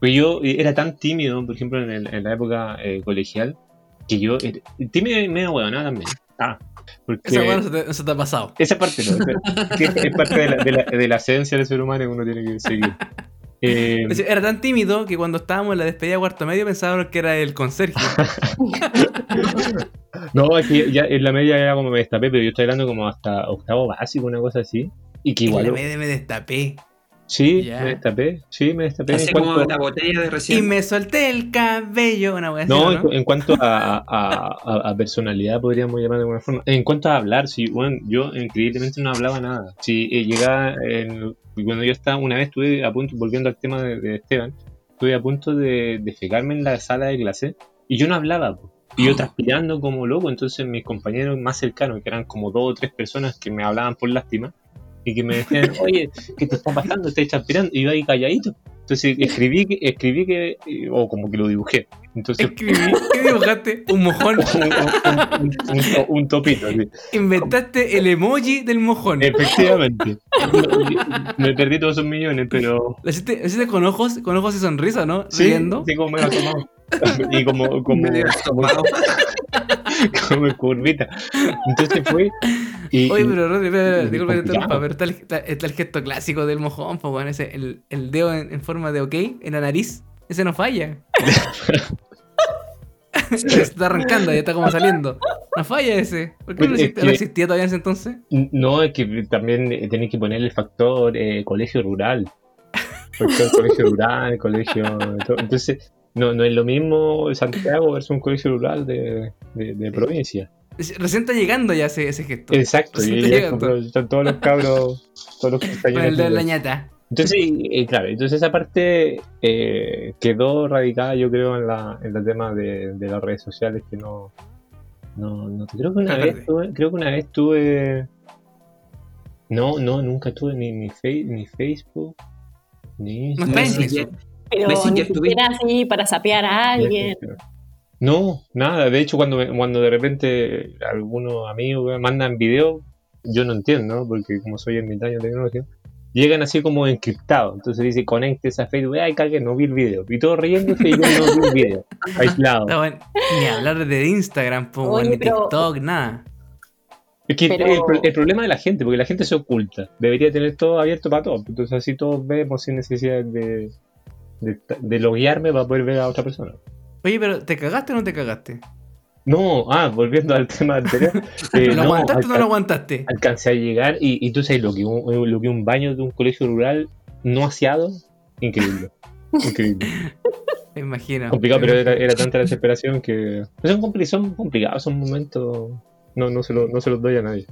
Pues yo eh, era tan tímido, por ejemplo, en, el- en la época eh, colegial, que yo era tímido y medio huevonado también. Ah, porque Esa weón no se te, se te ha pasado. esa parte no, que es parte de la, de, la, de la esencia del ser humano que uno tiene que seguir. (laughs) Eh, Era tan tímido que cuando estábamos en la despedida de cuarto medio pensábamos que era el conserje. (laughs) No, es que ya en la media ya como me destapé, pero yo estoy hablando como hasta octavo básico, una cosa así. Y que Y igual. me, me destapé. Sí, me destapé. Sí, me destapé. En como cuanto, la botella de Y recién. me solté el cabello. Una así, no, ¿o en, cu- en cuanto a, a- a- a personalidad, podríamos llamar de alguna forma. En cuanto a hablar, sí, bueno, yo increíblemente no hablaba nada. Sí, eh, llegaba en- cuando yo estaba, una vez estuve a punto, volviendo al tema de, de Esteban, estuve a punto de, de fecarme en la sala de clase y yo no hablaba. po. Y yo transpirando como loco, entonces mis compañeros más cercanos, que eran como dos o tres personas que me hablaban por lástima, y que me decían, (laughs) oye, ¿qué te está pasando? ¿Estás transpirando? Y yo ahí calladito. Entonces escribí que, escribí que, o como que lo dibujé. Entonces Escribí, ¿qué dibujaste? Un mojón. (laughs) un, un- un- un- un topito, así. Inventaste el emoji del mojón. Efectivamente. (laughs) Me perdí todos esos millones, pero. ¿Lo hiciste, lo hiciste con ojos, con ojos y sonrisa, ¿no? Sí, Riendo. sí, como medio asomado. Y como, como, medio (laughs) asomado. (laughs) como en curvita. Entonces fue. Y, Oye, pero Rodri, disculpa que te interrumpa, pero está el, está- está el gesto clásico del mojón, pues, ese, el, el dedo en, en forma de ok en la nariz, ese no falla. (laughs) Se está arrancando, ya está como saliendo. No falla ese. ¿Por qué no, es que- no existía todavía en ese entonces? No, es que también eh, tenéis que poner el factor eh, colegio rural. Factor colegio rural, colegio. todo. Entonces, no, no es lo mismo Santiago versus un colegio rural de, de, de provincia. Recién está llegando ya ese, ese gesto. Exacto, y está ya están todos los cabros, todos los en la de- ñata. Entonces, eh, claro, entonces esa parte eh, quedó radicada, yo creo, en la, en el tema de, de las redes sociales que no, no, no creo que una Ah, vez tuve, creo que una vez tuve, no, no, nunca tuve ni ni, Fe- ni Facebook, ni No Messenger. Facebook. Pero ni siquiera así para sapear a alguien. No, nada. De hecho, cuando, me- cuando de repente algunos amigos me mandan videos, yo no entiendo, ¿no? Porque como soy ermitaño tecnológico, llegan así como encriptados. Entonces dice, conectes a Facebook. Ay, cague, no vi el video. Y todos riéndose y yo no vi el video. (laughs) Aislado. Bueno. Ni hablar de Instagram, po, Oye, ni pero- TikTok, nada. Es que Pero- el, pro- el problema de la gente, porque la gente se oculta. Debería tener todo abierto para todos. Entonces así todos vemos sin necesidad de, de, de loguearme para poder ver a otra persona. Oye, pero ¿te cagaste o no te cagaste? No, ah, volviendo al tema anterior. (laughs) eh, ¿Lo no, aguantaste o no lo aguantaste? alcancé a llegar y, y tú sabes lo que, un, lo que un baño de un colegio rural no aseado, increíble. (laughs) Increíble. Me imagino. complicado, pero era, tanta la desesperación que. Son, compli- son complicados, son momentos. No, no, se lo- no se los doy a nadie.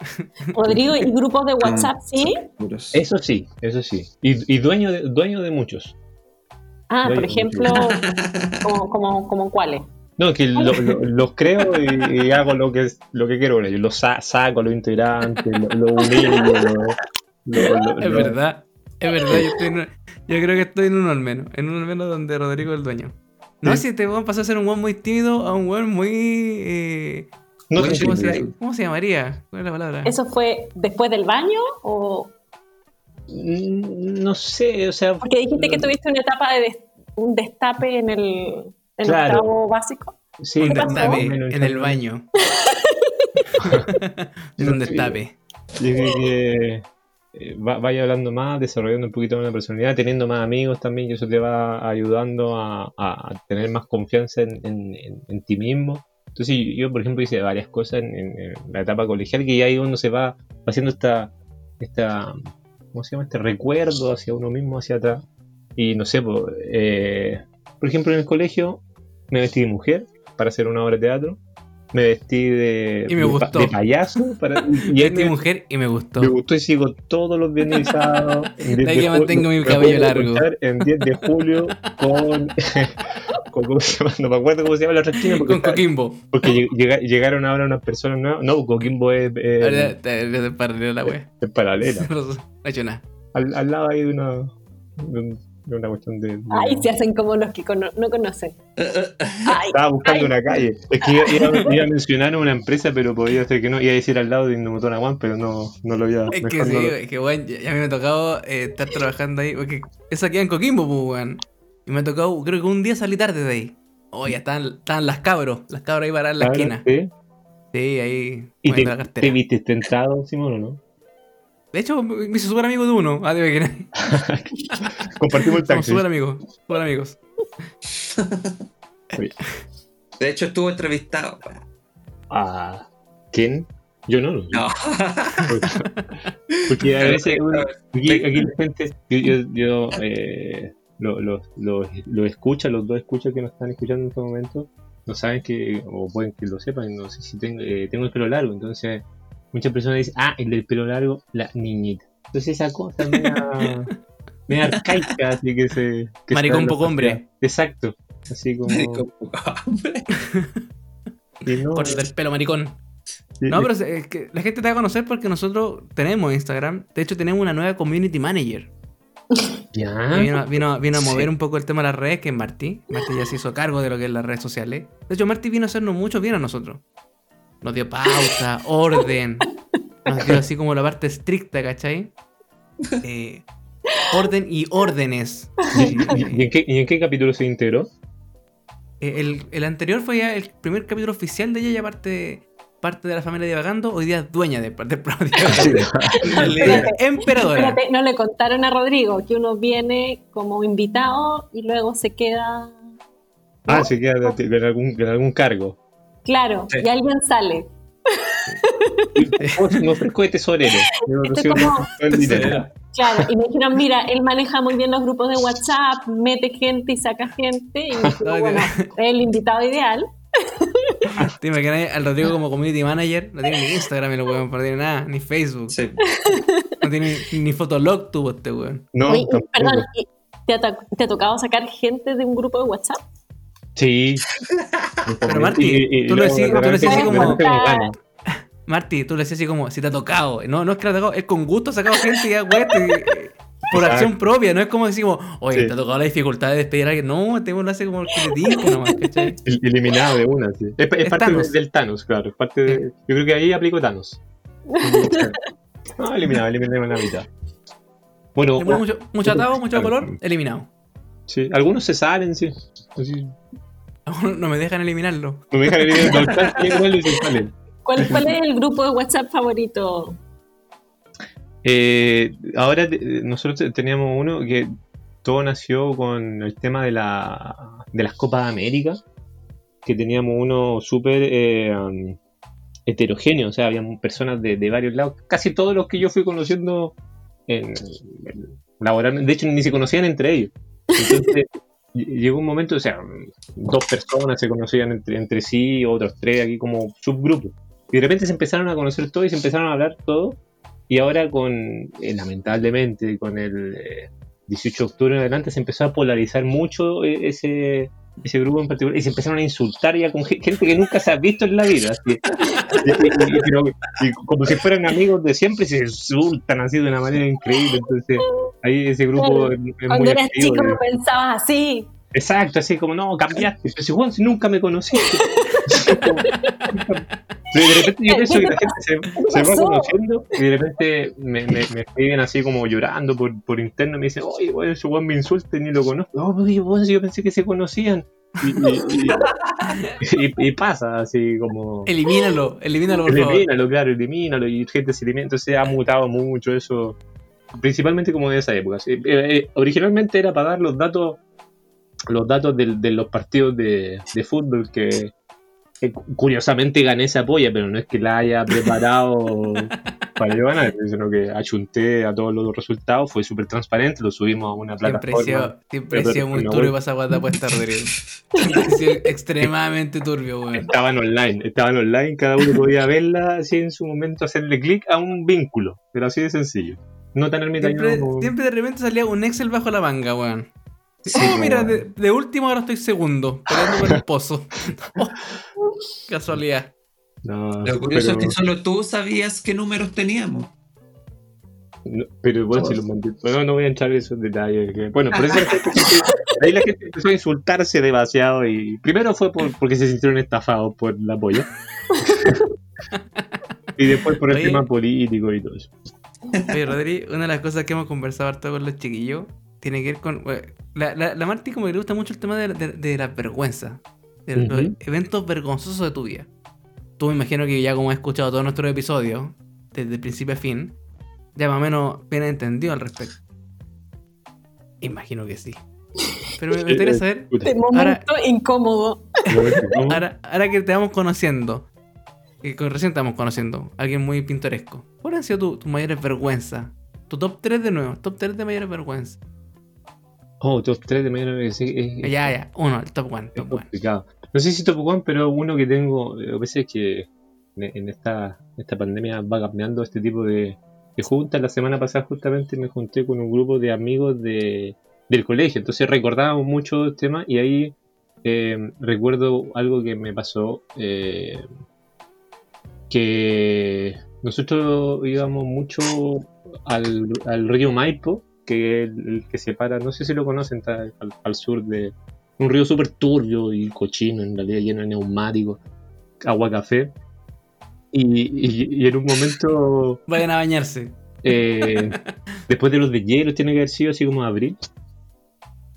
(laughs) Rodrigo, ¿y grupos de WhatsApp sí? Eso sí, eso sí. Y, y dueño, de, dueño de muchos. Ah, por ejemplo, (laughs) como, como, como cuáles. No, que lo- lo- los creo y, y hago lo que, lo que quiero con ellos. Los sa- saco, los integrantes, los lo humillo. lo- lo- lo- Es lo- verdad, es verdad. Yo, estoy en- yo creo que estoy en uno al menos. En uno al menos donde Rodrigo es el dueño. No, Sí. si te weón pasó a ser un weón muy tímido a un weón muy. eh, No Muy sé ¿cómo, se, cómo se llamaría? ¿Cuál es la palabra? ¿Eso fue después del baño? o No sé, o sea. Porque dijiste que tuviste una etapa de des- un destape en el en Claro. octavo básico. Sí, un ¿Qué pasó? destape en el baño. (laughs) (laughs) es un destape. Yo creo que eh, va- vaya hablando más, desarrollando un poquito más la personalidad, teniendo más amigos también, y eso te va ayudando a, tener más confianza en, en- en- en ti mismo. Entonces yo, por ejemplo, hice varias cosas en, en- en la etapa colegial que ya ahí uno se va haciendo esta, esta, ¿cómo se llama? Este recuerdo hacia uno mismo, hacia atrás. Y no sé, po, eh, por ejemplo, en el colegio me vestí de mujer para hacer una obra de teatro. Me vestí de, Y me gustó. de payaso para, (laughs) y ahí me- mujer y me gustó. me gustó y sigo todos los viernes y sábados. En 10 (laughs) De aquí ju- mantengo mi cabello largo. En 10 de julio con. (laughs) con- ¿Cómo se llama? No me acuerdo cómo se llama la otra. Porque, Con Coquimbo. porque lleg- llega- llegaron ahora unas personas nuevas. No, Coquimbo es, es- Ahora te- te- te paré la wea. es paralela. No he hecho nada. Al, al lado hay de una. de, un- de una cuestión de. de- Ay, se hacen como los que cono- no conocen. Ay, Estaba buscando ay. una calle. Es que iba, iba- (laughs) iba a mencionar una empresa, pero podía ser que no. Iba a decir al lado de Indomotora One, pero no, no lo había. Es que sí, no lo- es que weón, ya, ya a mí me ha tocado eh, estar trabajando ahí, porque esa queda en Coquimbo, pues, weón. Y me ha tocado, creo que un día salí tarde de ahí. Oh, ya estaban, estaban las cabros, las cabros ahí paradas en la esquina. ¿sí? Sí, ahí, ¿Y te, la te viste tentado, Simón, o no? De hecho, me hice súper amigo de uno. Ah, debe que nadie. Compartimos el Somos taxi. súper amigos, súper amigos. De hecho, estuvo entrevistado. Ah, ¿quién? Yo no. no. No. (laughs) Porque a veces uno- aquí, aquí la gente, yo, yo, yo, eh, lo, lo, lo, lo escucha, los dos escuchas que nos están escuchando en este momento, no saben que, o pueden que lo sepan, no sé si tengo, eh, tengo el pelo largo, entonces muchas personas dicen, ah, el del pelo largo, la niñita. Entonces esa cosa media, (laughs) media arcaica, así que se... Que Maricón poco hombre. Exacto. Así como... (laughs) y no, Córtate el pelo, maricón. No, pero es que la gente te va a conocer porque nosotros tenemos Instagram. De hecho, tenemos una nueva community manager. Ya. que vino, vino- vino a Sí. mover un poco el tema de las redes, que es Martí. Martí ya se hizo cargo de lo que es las redes sociales. De hecho, Martí vino a hacernos mucho bien a nosotros. Nos dio pauta, orden. Nos dio así como la parte estricta, ¿cachai? Eh, orden y órdenes. ¿Y, y- y en qué, y en qué capítulo se integró? Eh, El, el anterior fue ya el primer capítulo oficial de ella, ya parte, parte de la familia divagando. Hoy día es dueña de, de, (laughs) Espérate, emperadora. espérate, no le contaron a Rodrigo que uno viene como invitado y luego se queda. Ah, se queda de, de algún, de algún cargo. Claro, Sí. y alguien sale. Oh, me ofrezco de tesorero. Como- el dinero. Claro, y me dijeron, mira, él maneja muy bien los grupos de WhatsApp, mete gente y saca gente. Y me dijeron, (laughs) bueno, es el invitado ideal. (laughs) ¿Te imaginas al Rodrigo como community manager? No tiene ni Instagram, el weón, no tiene nada, ni Facebook. Sí. No tiene ni, Fotolog tuvo este weón. No, Oye, perdón, ¿y ¿te ha, te ha tocado sacar gente de un grupo de WhatsApp? Sí. Pero, Marti, Y- y- y tú lo decís- lo decís así como-. Marty, tú le decías así como, si te ha tocado. No, no es que le ha tocado, es con gusto ha sacado gente y ya, weón, te- por Exacto. acción propia. No es como decimos, oye, Sí. te ha tocado la dificultad de despedir a alguien. No, este lo hace como el que le dijo nomás, ¿cachai? El- Eliminado de una, sí. Es, es Es parte Thanos. del Thanos, claro. Es parte de- yo creo que ahí aplico Thanos. No, eliminado, eliminado en la mitad. Bueno, mucho, mucho atado, mucho color, eliminado. sí, algunos se salen, sí. Así, (laughs) No me dejan eliminarlo. no me dejan eliminar, no, están (laughs) eliminando y se salen. ¿Cuál, cuál es el grupo de WhatsApp favorito? Eh, ahora te- nosotros teníamos uno que todo nació con el tema de, la, de las Copas de América. que teníamos uno súper eh, heterogéneo, o sea, había personas de, de varios lados, casi todos los que yo fui conociendo en, en- laboralmente, de hecho ni se conocían entre ellos. Entonces (laughs) llegó un momento, o sea, dos personas se conocían entre, entre sí, otros tres aquí como subgrupos. Y de repente se empezaron a conocer todos y se empezaron a hablar todos. Y ahora con, eh, lamentablemente, con el eh, 18 de octubre en adelante se empezó a polarizar mucho eh, ese, ese grupo en particular y se empezaron a insultar ya con ge- gente que nunca se ha visto en la vida. así. Y, y- y como si fueran amigos de siempre, se insultan así de una manera increíble. Entonces, ahí ese grupo es, es Cuando muy eras activo. chico y- no pensabas así. Exacto, así como, no, cambiaste. Pero si, Juan, si nunca me conociste. (laughs) Pero de repente yo (laughs) pienso que la gente se, se va conociendo y de repente me, me, me escriben así como llorando por, por interno. Me dicen, oye, bueno, ese Juan me insulta y ni lo conozco. No, porque bueno, yo pensé que se conocían. Y, y- y- y- y pasa así como. Elimínalo, elimínalo, por favor. Elimínalo, claro, elimínalo. Y gente se elimina. Entonces ha mutado mucho eso. Principalmente como de esa época. Eh, eh, originalmente era para dar los datos los datos del- de, los partidos de, de fútbol que, que cu- curiosamente gané esa polla, pero no es que la haya preparado (laughs) para yo ganar, sino que achunté a todos los resultados, fue súper transparente, lo subimos a una plataforma. siempre Pero- sido muy turbio para esa guata puesta, (laughs) Rodrigo. Extremadamente turbio, weón. Estaban online, estaban online, cada uno podía verla así en su momento, hacerle clic a un vínculo, pero así de sencillo. No tan ermitaño Siempre, como- siempre de repente salía un Excel bajo la manga, weón. Sí, oh, (laughs) mira, de, de último ahora estoy segundo, peleando con el pozo. Oh, (laughs) casualidad. No, Lo curioso pero- es que solo tú sabías qué números teníamos. No, pero bueno, si lo mandé. Bueno, no voy a entrar en esos detalles. que- bueno, por eso la gente, ahí la gente empezó a insultarse demasiado y primero fue por, porque se sintieron estafados por la polla. (laughs) y después por el Oye. tema político y todo eso. Oye, Rodri, una de las cosas que hemos conversado harto con los chiquillos tiene que ver con. bueno, La, la, la Marti, como que le gusta mucho el tema de, de, de la vergüenza, de los eventos vergonzosos de tu vida. Tú me imagino que ya, como has escuchado todos nuestros episodios, desde principio a fin, ya más o menos bien entendido al respecto. Imagino que sí. Pero me, me gustaría saber, Puta, De momento incómodo. ahora que te vamos conociendo, que recién te vamos conociendo, alguien muy pintoresco, ¿cuáles han sido tu- tus mayores vergüenzas? Tu top 3 de nuevo, top 3 de mayores vergüenzas. Oh, top 3 de menos es, es- Ya, ya, uno, el top 1, es top 1. complicado. No sé si top 1, pero uno que tengo. A veces que en esta, esta pandemia va cambiando este tipo de, de juntas. La semana pasada, justamente, me junté con un grupo de amigos de, del colegio. Entonces recordábamos mucho el tema y ahí eh, recuerdo algo que me pasó. eh, que nosotros íbamos mucho al, al río Maipo, que es el, que separa, no sé si lo conocen, está al, al sur de, un río súper turbio y cochino, en realidad lleno de neumáticos, agua café. Y, y- y en un momento, (laughs) Vayan a bañarse. eh, (laughs) después de los deshielos, tiene que haber sido así como abril,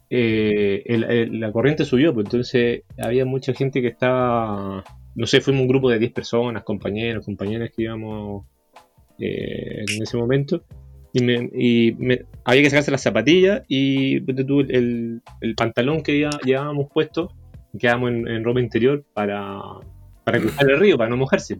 eh, el- el- la corriente subió, pues entonces había mucha gente que estaba, no sé, fuimos un grupo de 10 personas, compañeros, compañeras que íbamos eh, en ese momento. Y, me, y había que sacarse las zapatillas y el, el- pantalón que ya llevábamos puesto, quedábamos en, en ropa interior para, para cruzar el río, para no mojarse.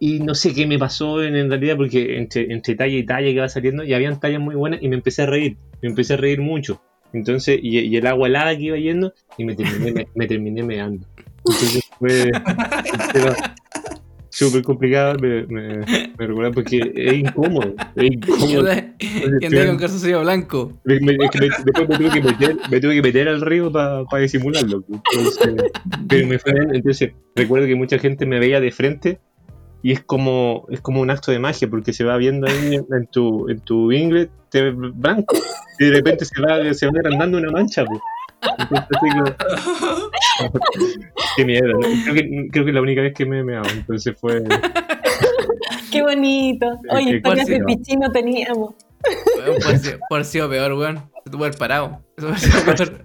Y no sé qué me pasó en, en realidad, porque entre, entre talla y talla que va saliendo, y habían tallas muy buenas, y me empecé a reír, me empecé a reír mucho. Entonces, y, y el agua helada que iba yendo, y me terminé, me, me terminé meando. Entonces fue un tema súper complicado, me, me, me recuerda porque es incómodo, es (laughs) incómodo. anda con calzoncillo blanco. Me- me- es que me- después me tuve que meter, me tuve que meter al río para disimularlo. Entonces, pero me fue bien. Entonces, recuerdo que mucha gente me veía de frente y es como, es como un acto de magia porque se va viendo ahí en tu, en tu inglés te blanco y de repente se va, se va agrandando una mancha. pues. Entonces, así como- Qué miedo. ¿no? Creo, que, creo que la única vez que me he meado. Entonces fue. (laughs) Qué bonito. Oye, Qué historias de pichino teníamos. Weón, Por si- por si sido peor, weón. Se tuvo el parado. (laughs) Eso hubiera sido peor.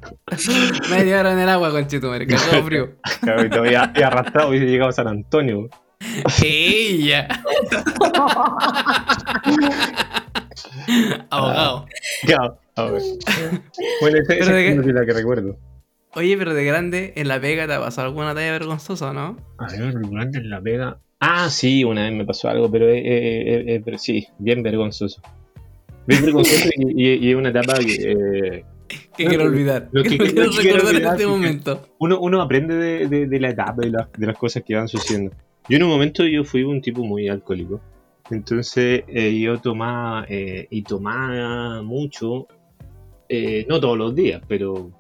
Media hora en el agua, conchito, madre. Cagado frío. Claro, y todavía arrastrado y he llegado a San Antonio. ¡Ella! (laughs) Ahogado. Claro, a ver. Bueno, esa, esa es que- la que recuerdo. Oye, pero de grande, en la pega te ha pasado alguna talla vergonzosa, ¿no? A ver, durante en la pega. Ah, sí, una vez me pasó algo, pero, eh, eh, eh, pero sí, bien vergonzoso. Bien vergonzoso y, es una etapa que eh, Que quiero olvidar. Lo que que quiero- quiero lo que quiero recordar en este momento. uno, uno aprende de, de- de la etapa y la- de las cosas que van sucediendo. Yo en un momento yo fui un tipo muy alcohólico. Entonces eh, yo tomaba eh, y tomaba mucho, eh, no todos los días, pero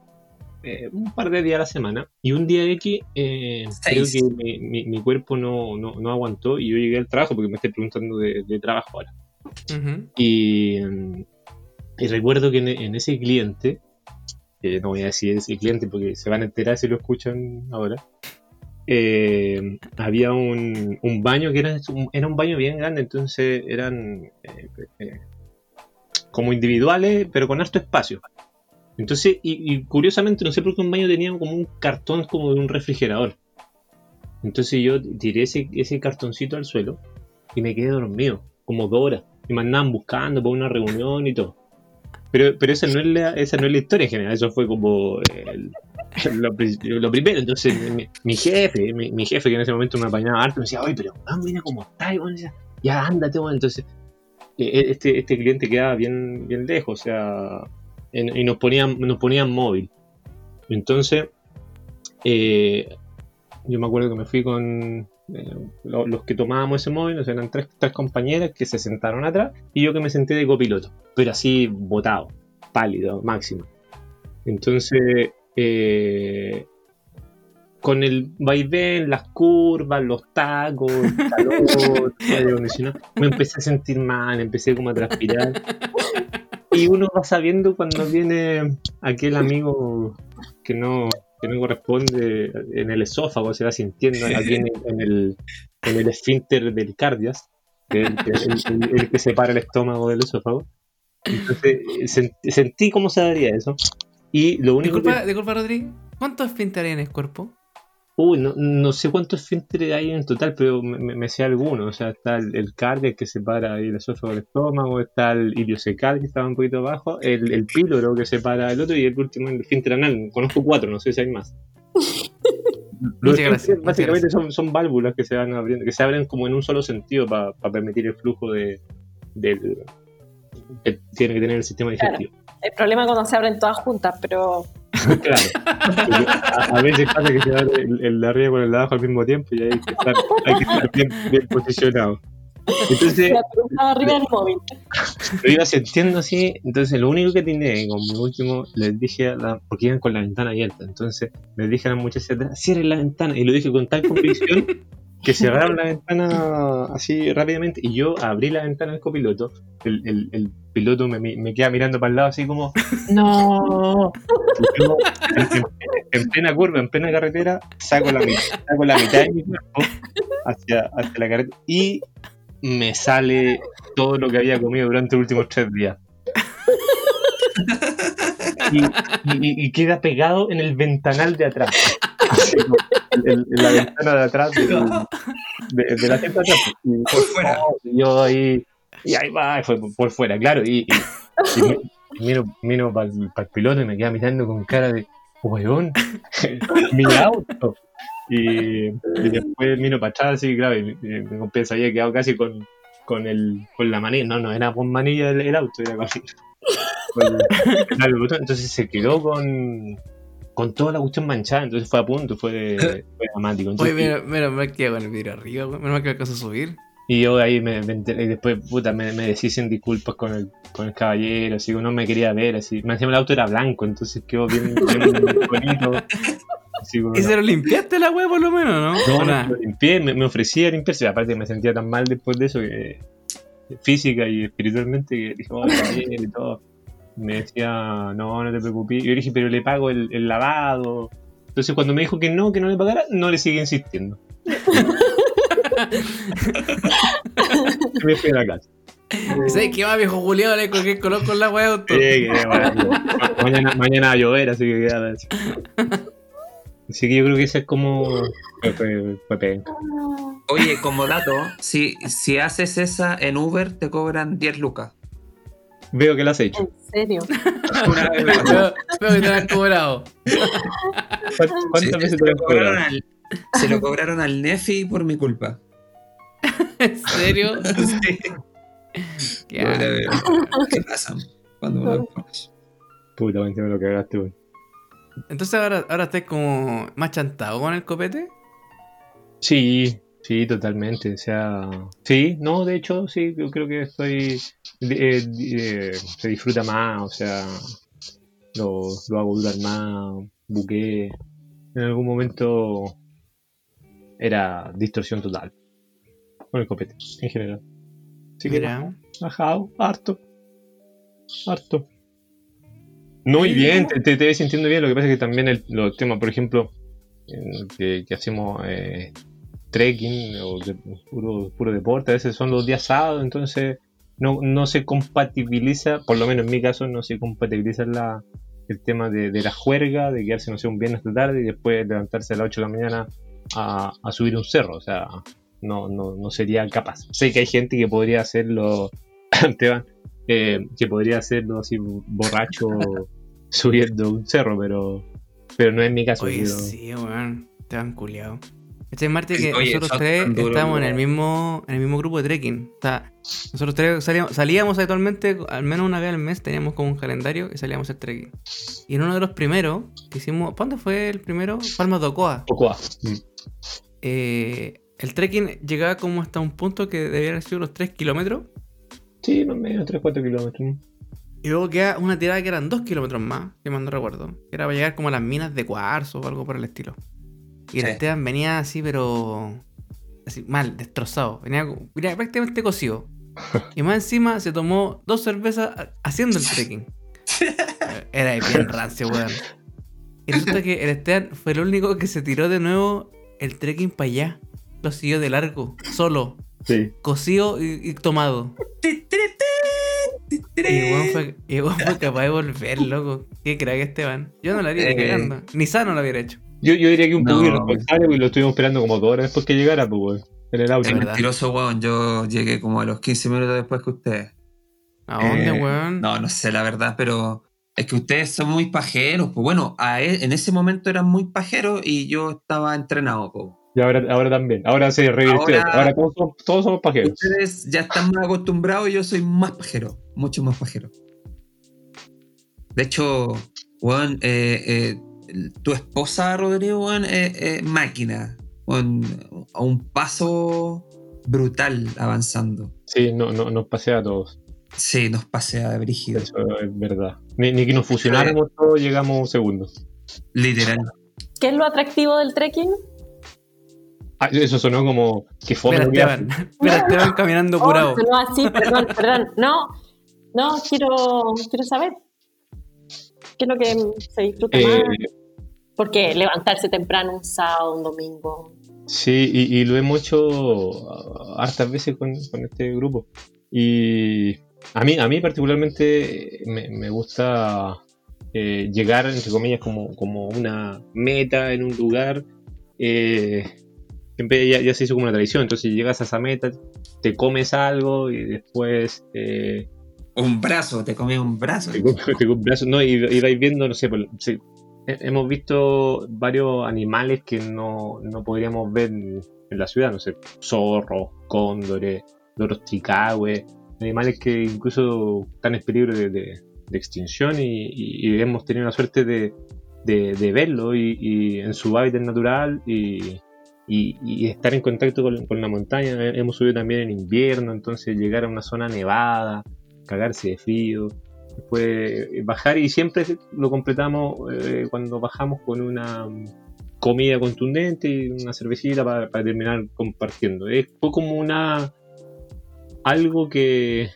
eh, un par de días a la semana. Y un día X eh, creo que mi, mi- mi cuerpo no, no, no aguantó y yo llegué al trabajo porque me estoy preguntando de, de trabajo ahora. Y, y recuerdo que en, en ese cliente, no voy a decir ese cliente porque se van a enterar si lo escuchan ahora, eh, había un, un baño que era un, era un baño bien grande, entonces eran eh, eh, como individuales, pero con harto espacio. Entonces, y, y curiosamente, no sé por qué un baño tenía como un cartón como de un refrigerador. Entonces yo tiré ese, ese cartoncito al suelo y me quedé dormido, como dos horas. Y me andaban buscando para una reunión y todo. Pero, pero esa, no es la, esa no es la historia en general, eso fue como el- lo, pri- lo primero. Entonces mi, jefe, mi, jefe que en ese momento me apañaba harto, me decía, oye, pero weón, mira cómo está, weón", decía, ya ándate, weón". Entonces eh, este, este cliente quedaba bien, bien lejos, o sea, en- y nos ponían, nos ponían móvil. Entonces, eh, yo me acuerdo que me fui con eh, lo- los que tomábamos ese móvil, o sea, eran tres, tres compañeras que se sentaron atrás y yo que me senté de copiloto, pero así botado, pálido, máximo. Entonces, eh, con el vaivén, las curvas, los tacos, el calor, (laughs) el aire acondicionado, me empecé a sentir mal, empecé como a transpirar. (laughs) Y uno va sabiendo cuando viene aquel amigo que no, que no corresponde en el esófago, se va sintiendo aquí en, en el, en el esfínter del cardias, que es el, que- el- que separa el estómago del esófago. Entonces sen- sentí cómo se daría eso. Y lo único Disculpa, que... disculpa, Rodri. ¿Cuántos esfínteres hay en el cuerpo? Uy, no, no sé cuántos esfínteres hay en total, pero me, me- me sé alguno. O sea, está el, el cardiac que separa ahí el esófago del estómago, está el iliocecal que estaba un poquito abajo, el, el píloro que separa el otro y el último el esfínter anal. Conozco cuatro, no sé si hay más. (laughs) Los Muchas gracias, básicamente son, son válvulas que se van abriendo, que se abren como en un solo sentido para permitir el flujo de, del que tiene que tener el sistema Claro. digestivo. El problema es cuando se abren todas juntas, pero (laughs) Claro. A, a veces pasa que se abre el, el de arriba con el de abajo al mismo tiempo y hay que estar, hay que estar bien, bien posicionado. Entonces, la arriba del móvil. lo iba sintiendo así. Entonces, lo único que tenía con mi último, les dije, a la, porque iban con la ventana abierta. Entonces, les dije a las muchachas cierren la ventana. Y lo dije con tal convicción que cerraron la ventana así rápidamente. Y yo abrí la ventana del copiloto. El, el, el piloto me, me, queda mirando para el lado así como, ¡No! Yo, en, en- en plena curva, en plena carretera, saco la, mitad, saco la mitad de mi cuerpo hacia, hacia la carretera y me sale todo lo que había comido durante los últimos tres días. Y, y- y queda pegado en el ventanal de atrás. Así como en, en la ventana de atrás de, de la de atrás. Y, Por fuera. yo ahí, y ahí va, y fue por, fuera, claro. Y, y- y mi- y (laughs) miro, miro para el piloto y me queda mirando con cara de, weón, (laughs) mi auto. Y, y después miro para atrás, así, claro, y, compa se había quedado casi con, con, el, con la manilla. No, no era con manilla el, el auto, era con, con el- el botón. Entonces se quedó con, con toda la cuestión manchada, entonces fue a punto, fue, fue dramático. Oye, Entonces, menos menos mal que con el vidrio arriba. Menos mal que alcanzó a subir. Y yo ahí me, me enteré, y después, puta, me, me deshice en disculpas con el, con el caballero, así, no me quería ver, así. Me encima el auto era blanco, entonces quedó bien, bien bonito. Así, (laughs) ¿Y se lo limpiaste la weá por lo menos, no? no, ¿O no, lo limpié, me, me ofrecía limpiarse, aparte me sentía tan mal después de eso, que física y espiritualmente, que dije, oh, caballero y todo. Me decía, no, no te preocupes. Yo le dije, pero le pago el, el lavado. Entonces cuando me dijo que no, que no le pagara, no le seguí insistiendo. (laughs) Me (laughs) fui a la casa. ¿Sabes qué va, viejo Julián? Le el color con la weá de auto. Sí, que, bueno, mañana, mañana va a llover, así que queda así. Que yo creo que ese es como. Oye, como dato, si, si haces esa en Uber te cobran 10 lucas. Veo que lo has hecho. ¿En serio? Una vez me (laughs) pasó. Veo veo que te han cobrado. ¿Cuántas Sí, veces se, te lo cobraron cobrado? al, se lo cobraron al Nefi por mi culpa. ¿En serio? (laughs) Sí. (laughs) Qué Puta, asco. pero, ¿Qué pasa cuando borracho? Puta, me lo cagaste, weón. Entonces ahora, ahora estás como más chantado con el copete. Sí, sí, totalmente. O sea, sí, no, de hecho, sí, yo creo que estoy. eh, eh, se disfruta más, o sea, lo, lo hago durar más, buqué. En algún momento era distorsión total con el copete, en general. Así que harto, harto. No, y bien, te, te, te ves sintiendo bien. Lo que pasa es que también el, los temas, por ejemplo, que, que hacemos eh, trekking o de- puro, puro deporte, a veces son los días sábados, entonces no, no se compatibiliza, por lo menos en mi caso, no se compatibiliza la, el tema de, de la juerga, de quedarse, no sé, un viernes de tarde y después levantarse a las 8 de la mañana a, a subir un cerro. O sea, no, no, no sería capaz. Sé que hay gente que podría hacerlo, (coughs) Esteban, eh, que podría hacerlo así borracho (laughs) subiendo un cerro, pero, pero no es mi caso. Oye, yo- sí, weón. Te han culiado. Este Marte que Oye, nosotros tres tan duros, estábamos en el mismo en el mismo grupo de trekking. O sea, nosotros tres salíamos, salíamos actualmente, al menos una vez al mes, teníamos como un calendario y salíamos a hacer trekking. Y en uno de los primeros que hicimos, ¿cuándo fue el primero? Palmas de Ocoa. Ocoa. Mm. Eh, el trekking llegaba como hasta un punto que debía haber sido los 3 kilómetros. Sí, más o menos 3-4 kilómetros. Y luego queda una tirada que eran 2 kilómetros más, que más no recuerdo. Que era para llegar como a las minas de cuarzo o algo por el estilo. Y el Sí. Esteban venía así, pero. Así, mal, destrozado. Venía, venía prácticamente cocido. Y más encima se tomó dos cervezas haciendo el trekking. (laughs) Era bien rancio, weón. Y resulta que el Esteban fue el único que se tiró de nuevo el trekking para allá. Lo siguió de largo, solo, Sí. cocido y, y tomado. Y weón fue, y fue capaz de volver, loco. Qué crack Esteban. Yo no lo haría ni Eh. cagando. Ni sano lo hubiera hecho. Yo, yo diría que un poco No, irresponsable porque lo estuvimos esperando como dos horas después que llegara, pues, weón, En el auto. Es mentiroso, weón. Yo llegué como a los 15 minutos después que ustedes. ¿A dónde, Eh, weón? No, no sé la verdad, pero es que ustedes son muy pajeros. Pues bueno, a e- en ese momento eran muy pajeros y yo estaba entrenado. pues. Y ahora, ahora también. Ahora se revirtió. Ahora- Ahora, todos, somos, todos somos pajeros. Ustedes ya están más acostumbrados y yo soy más pajero, mucho más pajero. De hecho, weón, eh, eh, tu esposa, Rodrigo, weón, es es máquina. weón, a un paso brutal avanzando. Sí, no, no, nos pasea a todos. Sí, nos pasea brígido. Eso es verdad. Ni, ni que nos fusionáramos todos, llegamos un segundo. Literal. ¿Qué es lo atractivo del trekking? Ah, eso sonó como que que (laughs) Esteban. Caminando Oh, curado. no, así, perdón, perdón. No, no, quiero, quiero saber. ¿Qué es lo que se disfruta hace. más? Eh, Porque levantarse temprano un sábado, un domingo. Sí, y, y lo hemos hecho uh, hartas veces con, con este grupo. Y a mí, a mí particularmente me, me gusta eh, llegar, entre comillas, como, como una meta en un lugar. eh, ya, ya se hizo como una tradición, entonces llegas a esa meta, te comes algo y después eh, Un brazo, te comí un brazo. te comes te comes brazos, no, y, y vais viendo, no sé, por- sí, he- hemos visto varios animales que no, no podríamos ver en, en la ciudad, no sé, zorros, cóndores, loros tricahue, animales que incluso están en peligro de, de- de extinción y, y- y hemos tenido la suerte de, de, verlo y en su hábitat natural y, y- estar en contacto con, la montaña. Hemos subido también en invierno, entonces llegar a una zona nevada, cagarse de frío, después bajar y siempre lo completamos eh, cuando bajamos con una comida contundente y una cervecita para, terminar compartiendo. Fue como una algo que,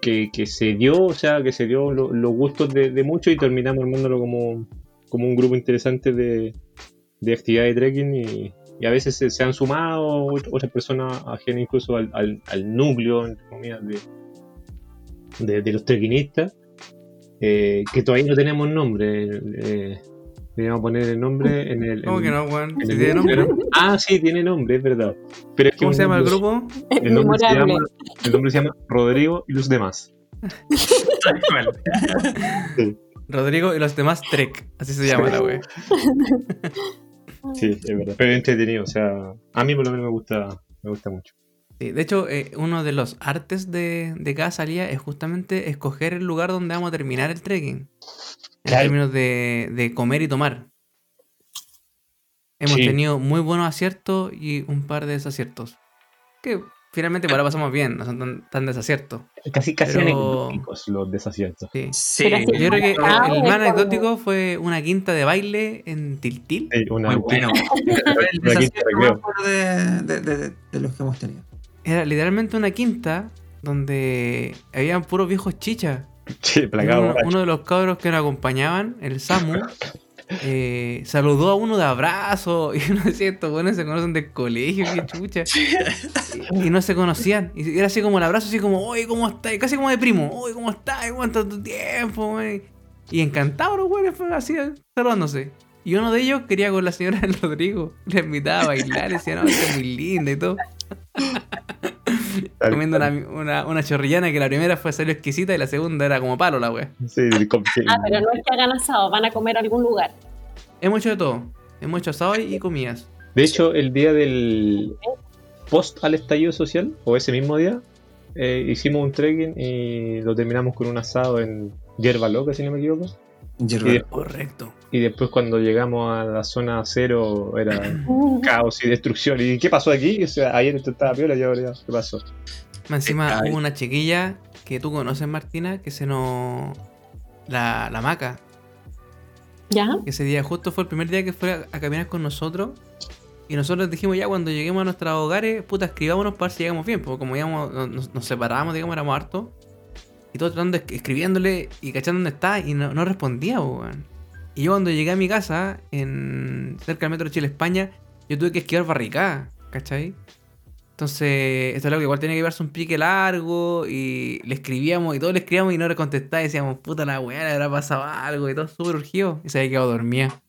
que, se dio, o sea, que se dio lo- los gustos de, de muchos y terminamos armándolo como, como un grupo interesante de, de actividad de trekking y, y a veces se, se han sumado ot- otras personas ajenas incluso al, al, al núcleo, entre comillas, de, de, de los trekkinistas, eh, que todavía no tenemos nombre. Eh, deberíamos poner el nombre en el... ¿Cómo en- que no, Si el tiene nombre. Ah, sí, tiene nombre, es verdad. Pero es que ¿Cómo se llama el grupo? el nombre, se llama, el nombre se llama Rodrigo y los demás. (laughs) Rodrigo y los demás Trek, así se llama la wea. (laughs) Sí, es verdad. Pero entretenido, o sea, a mí por lo menos me gusta, me gusta mucho. Sí, de hecho, eh, uno de los artes de, de cada salida es justamente escoger el lugar donde vamos a terminar el trekking. En Claro. términos de, de comer y tomar. Hemos Sí. tenido muy buenos aciertos y un par de desaciertos. Que finalmente ahora pasamos bien, no son tan, tan desaciertos. Casi, casi Pero- anecdóticos los desaciertos. Sí. Sí, Yo creo que Ah, el, más anecdótico fue una quinta de baile en Tiltil. Sí, una, muy bueno. El desacierto de, de, de- de los que hemos tenido. Era literalmente una quinta donde habían puros viejos chichas. Sí. Uno, uno de los cabros que nos acompañaban, el Samu, eh, saludó a uno de abrazo (laughs) y uno decía, estos buenos se conocen del colegio, qué chucha. (laughs) Y, y no se conocían. Y era así como el abrazo, así como, oye, ¿cómo estás? Casi como de primo, oye, ¿cómo estás? ¿Cuánto tu tiempo? güey?" Y encantados los güeyes, así, saludándose. Y uno de ellos quería con la señora del (laughs) Rodrigo. Le invitaba a bailar, decía, no, está muy linda y todo. Tal Comiendo una, una, una chorrillana que la primera fue salió exquisita y la segunda era como palo la wea. Sí, Ah, pero no es que hagan asado, van a comer a algún lugar. Hemos hecho de todo. Hemos hecho asado y comidas. De hecho, el día del post al estallido social, o ese mismo día, eh, hicimos un trekking y lo terminamos con un asado en Yerba Loca, si no me equivoco. Yerba. Y, Correcto. y después cuando llegamos a la zona cero era (coughs) caos y destrucción. ¿Y qué pasó aquí? O sea, ayer esto estaba piola y ahora ya, ¿qué pasó? Encima hubo una chiquilla que tú conoces, Martina, que se nos. La, la maca. ¿Ya? Que ese día justo fue el primer día que fue a, a caminar con nosotros. Y nosotros dijimos ya cuando lleguemos a nuestros hogares, puta, escribámonos para ver si llegamos bien. Porque como íbamos, nos, nos separábamos, digamos, éramos hartos. Y todos tratando de esc- escribiéndole y cachando dónde está. Y no, no respondía, po, weón. Y yo cuando llegué a mi casa, en cerca del metro Chile España, yo tuve que esquivar barricada, ¿cachai? Entonces, esto es algo que igual tenía que llevarse un pique largo y le escribíamos y todos le escribíamos y no le contestaba y decíamos, puta la weá, le habrá pasado algo y todo súper urgido y se había quedado dormida.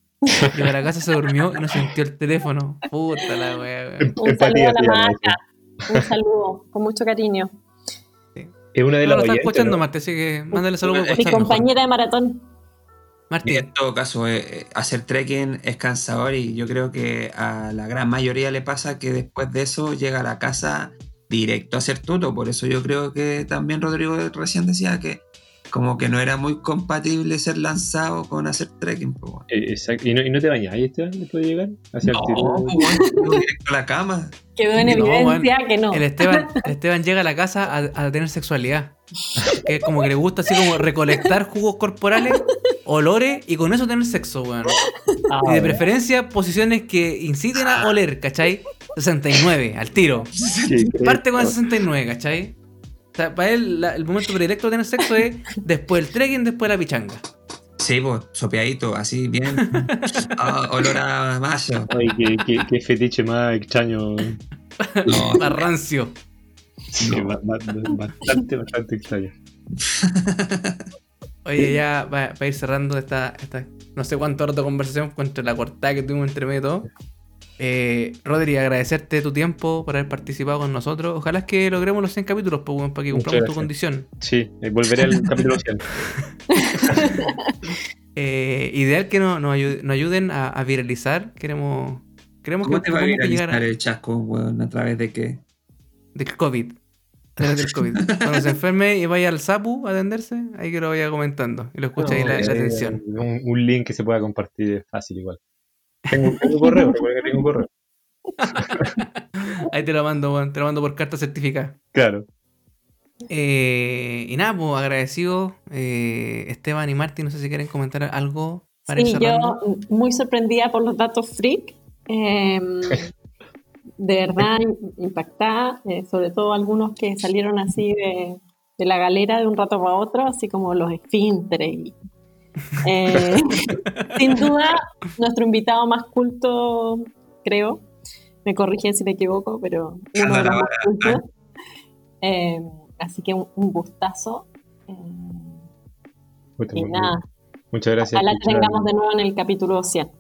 Llegó a la casa, se durmió y no sintió el teléfono. Puta la weá, weón. Un saludo a la maca. Un saludo, con mucho cariño. Es una de No las lo está escuchando, ¿no? Marta, así que mándale saludos Mi compañera de maratón. Y Martín, en todo caso, eh, eh, hacer trekking es cansador y yo creo que a la gran mayoría le pasa que después de eso llega a la casa directo a hacer tuto. Por eso yo creo que también Rodrigo recién decía que como que no era muy compatible ser lanzado con hacer trekking. pues, bueno. Eh, exacto. ¿Y no, ¿Y no te bañas Esteban después de llegar? Hacia No, pues, bueno, directo a la cama. Quedó en No, evidencia que no. el Esteban, (laughs) el Esteban llega a la casa a, a tener sexualidad. Que es como que le gusta así como recolectar jugos corporales, olores y con eso tener sexo, weón. Ah, Y de preferencia posiciones que inciten a oler, ¿cachai? 69, al tiro. Parte con el 69, ¿cachai? O sea, para él la- el momento predilecto de tener sexo es después del trekking, después de la pichanga. Sí, pues, sopeadito, así bien. (laughs) Ah, olor a mayo. Ay, qué, qué- qué fetiche más extraño. No, (laughs) Más rancio. Sí, bastante, bastante extraño. (laughs) Oye, ya para ir cerrando esta, esta no sé cuánto hora de conversación contra la cortada que tuvimos entre medio y todo. Eh, Rodri, agradecerte tu tiempo por haber participado con nosotros. Ojalá es que logremos los 100 capítulos pues, para que cumplamos tu condición. Sí, volveré al (laughs) capítulo 100. (laughs) Eh, ideal que no- nos, ayu- nos ayuden a, a viralizar. Queremos, queremos ¿Cómo que, te va a viralizar a, el chasco, weón? ¿A través de qué? del COVID. A través del COVID. (laughs) Cuando se enferme y vaya al SAPU a atenderse, ahí que lo vaya comentando y lo escucha ahí la, la Eh, atención. Un, un link que se pueda compartir es fácil igual. Tengo, tengo correo, recuerda que tengo correo. Ahí te lo mando, te lo mando por carta certificada. Claro. Eh, y nada, pues agradecido eh, Esteban y Martín, no sé si quieren comentar algo para Sí, yo muy sorprendida por los datos freak. eh, (laughs) de verdad impactada, eh, sobre todo algunos que salieron así de, de la galera de un rato para otro, así como los esfínteres. y, eh, (laughs) sin duda, nuestro invitado más culto, creo, me corrigen si me equivoco, pero uno de los más cultos. Eh, así que un, un gustazo. eh, y nada, Muchas gracias. ojalá que Muchas- tengamos de nuevo en el capítulo 100.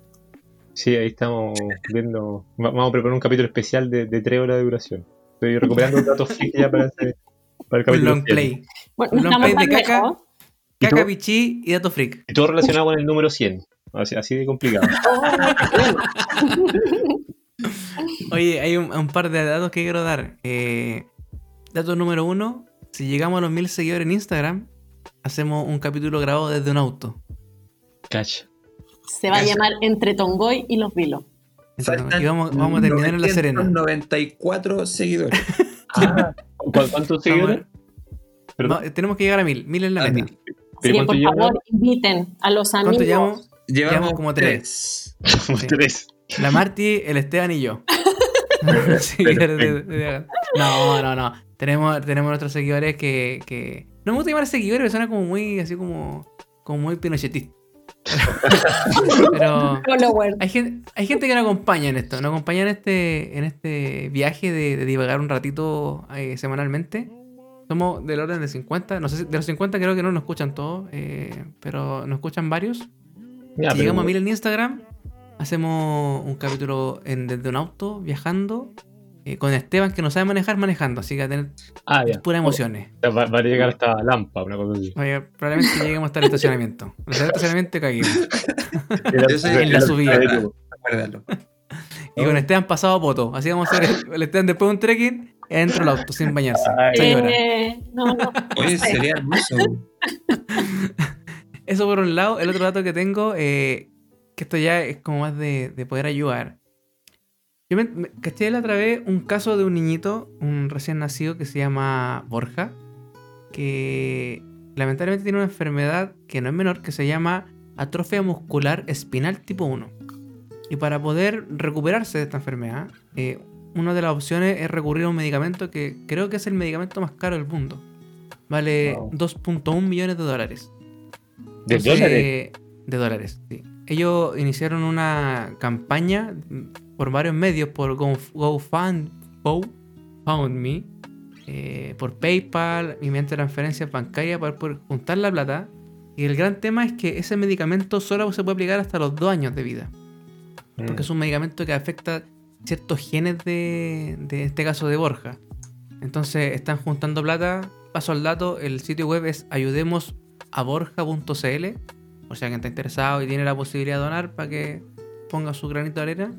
Sí, ahí estamos viendo. va- Vamos a preparar un capítulo especial de, de tres horas de duración. Estoy recuperando datos freak ya para, ese- para el Un capítulo long 100. play. Bueno, Un long estamos play de caca. lejos. Y caca, todo- pichí y dato freak. Y todo relacionado con el número 100. Así, así de complicado. (laughs) Oye, hay un, un par de datos que quiero dar. Eh, dato número uno: si llegamos a los mil seguidores en Instagram, hacemos un capítulo grabado desde un auto. Cacha. Se va a llamar Entre Tongoy y los Vilos. Faltan Y vamos, vamos a terminar en La Serena. 94 seguidores. ¿Cu- ¿Cuántos seguidores? Tenemos que llegar a mil. Mil es la A meta. mil. Así que ¿cuánto por favor, inviten a los ¿Cuánto amigos. llevamos? Llevamos como tres. tres. Sí. Tres. La Marti, el Esteban y yo. (laughs) No, no, no. Tenemos, tenemos nuestros seguidores que, que. No me gusta llamar seguidores, pero suena como muy, así como. Como muy pinochetista. (laughs) pero. Hay gente, hay gente que nos acompaña en esto, nos acompaña en este, en este viaje de, de divagar un ratito eh, semanalmente. Somos del orden de 50, no sé si de los 50 creo que no nos escuchan todos, eh, pero nos escuchan varios. Ya, si pero- llegamos a mil en Instagram, hacemos un capítulo en, desde un auto, viajando, eh, con Esteban que no sabe manejar, manejando, así que va a tener Ah, ya. puras emociones. Va, va a llegar hasta Lampa, una cosa así. Oye, probablemente lleguemos hasta el estacionamiento. (laughs) En el estacionamiento soy en la subida. Acuérdalo. Y con Esteban pasado a poto. Así vamos a hacer el, el Esteban después de un trekking dentro del auto, sin bañarse. Eh, no, no. (laughs) Oye, sería hermoso. (laughs) Eso por un lado. El otro dato que tengo, eh, que esto ya es como más de, de poder ayudar. Yo me, me caché la otra vez un caso de un niñito, un recién nacido que se llama Borja, que lamentablemente tiene una enfermedad que no es menor, que se llama atrofia muscular espinal tipo 1. Y para poder recuperarse de esta enfermedad, eh, una de las opciones es recurrir a un medicamento que creo que es el medicamento más caro del mundo. Vale Wow. 2.1 millones de dólares. ¿De Entonces, dólares? De dólares, sí. Ellos iniciaron una campaña mm, por varios medios, por Go- GoFund, GoFundMe, eh, por PayPal y mediante transferencias bancarias para poder juntar la plata. Y el gran tema es que ese medicamento solo se puede aplicar hasta los dos años de vida. Mm. Porque es un medicamento que afecta ciertos genes de, de este caso de Borja. Entonces están juntando plata. Paso al dato, el sitio web es ayudemosaborja.cl. O sea, quien está interesado y tiene la posibilidad de donar para que ponga su granito de arena.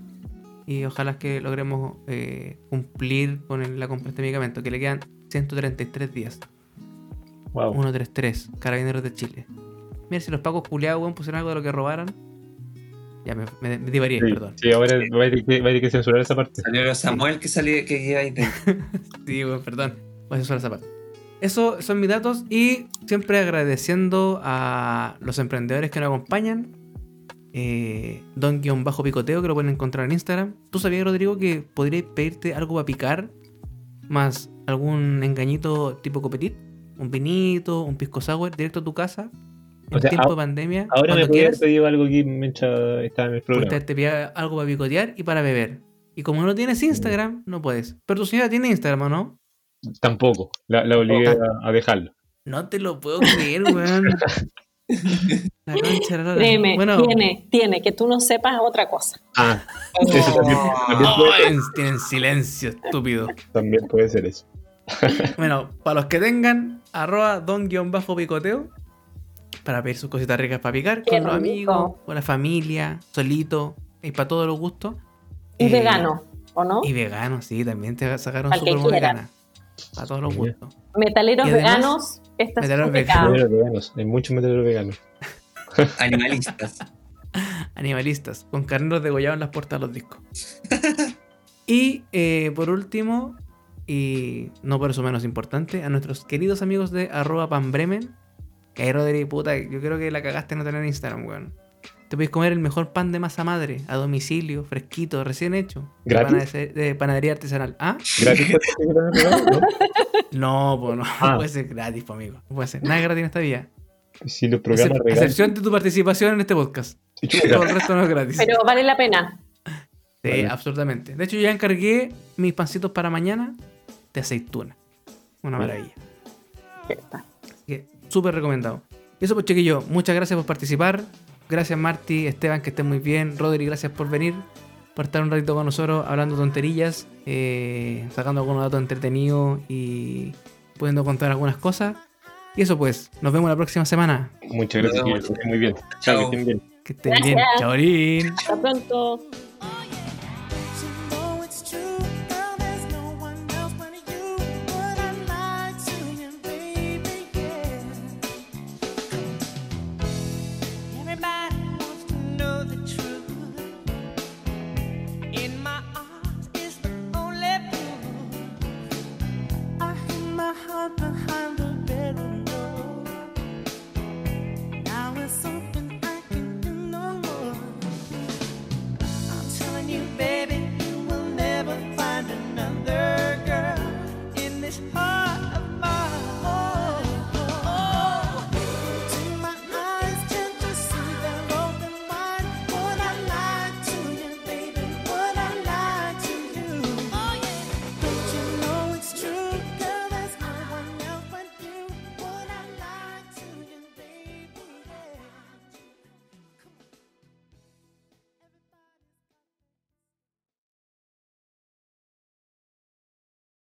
Y ojalá que logremos eh, cumplir con el- la compra de este medicamento, que le quedan 133 días. Wow. 133, Carabineros de Chile. Mira, si los pacos culiados, weón, pusieron algo de lo que robaron. Ya me, me, me divarié, Sí, perdón. sí, ahora va a tener que, va a tener que censurar esa parte. Salió Samuel que salía que iba ahí. (laughs) Sí, bueno, perdón. Voy a censurar esa parte. Esos son mis datos y siempre agradeciendo a los emprendedores que nos acompañan. Eh, Don-Picoteo que lo pueden encontrar en Instagram. ¿Tú sabías, Rodrigo, que podrías pedirte algo para picar? Más algún engañito tipo copetit, un vinito, un pisco sour directo a tu casa. En O sea, tiempo de pandemia. Ahora me podía haber quieras. pedido algo aquí mientras estaba en el programa. Porque te pide algo para picotear y para beber. Y como no tienes Instagram, no puedes. Pero tu señora tiene Instagram, ¿o no? Tampoco. La, la obligué a, a dejarlo. No te lo puedo creer, weón. (laughs) La concha de la lora. Créeme, Bueno, tiene, tiene. Que tú no sepas otra cosa. Ah, eso también, también oh, puede, en- tienen silencio, estúpido. también puede ser eso. Bueno, para los que tengan, arroba don-picoteo para pedir sus cositas ricas para picar Qué con los amigos, con la familia, solito y para todos los gustos. Y Eh, vegano, ¿o no? Y vegano, sí, también te sacaron quiera. vegana. Para todos los gustos. Metaleros además- veganos, esta es Metaleros pecado. Metaleros veganos. Hay muchos metaleros veganos. (laughs) Animalistas. Animalistas, con carneros degollados en las puertas de los discos. (laughs) y eh, por último, y no por eso menos importante, a nuestros queridos amigos de arroba panbremen. Que Rodri, puta, yo creo que la cagaste en no tener Instagram, weón. Te puedes comer el mejor pan de masa madre, a domicilio, fresquito, recién hecho. ¿Gratis? de panadería artesanal. ¿Ah? ¿Gratis (laughs) no? No, pues no, Ah. no puede ser gratis, po, amigo. No puede ser. Nada es gratis en esta vida. Si los programas regalan. excepción de tu participación en este podcast. Todo el resto no es gratis. Pero vale la pena. Sí, Vale. absolutamente. De hecho, yo ya encargué mis pancitos para mañana de aceituna. Una maravilla. Ya está. Súper recomendado. Y eso pues, chiquillo, muchas gracias por participar. Gracias, Marty, Esteban, que estén muy bien. Rodri, gracias por venir, por estar un ratito con nosotros hablando tonterillas, eh, sacando algunos datos entretenidos y pudiendo contar algunas cosas. Y eso pues, nos vemos la próxima semana. Muchas gracias, que estén muy bien. Chao. Chao, que estén bien. Que estén bien. Chaurín. Hasta pronto.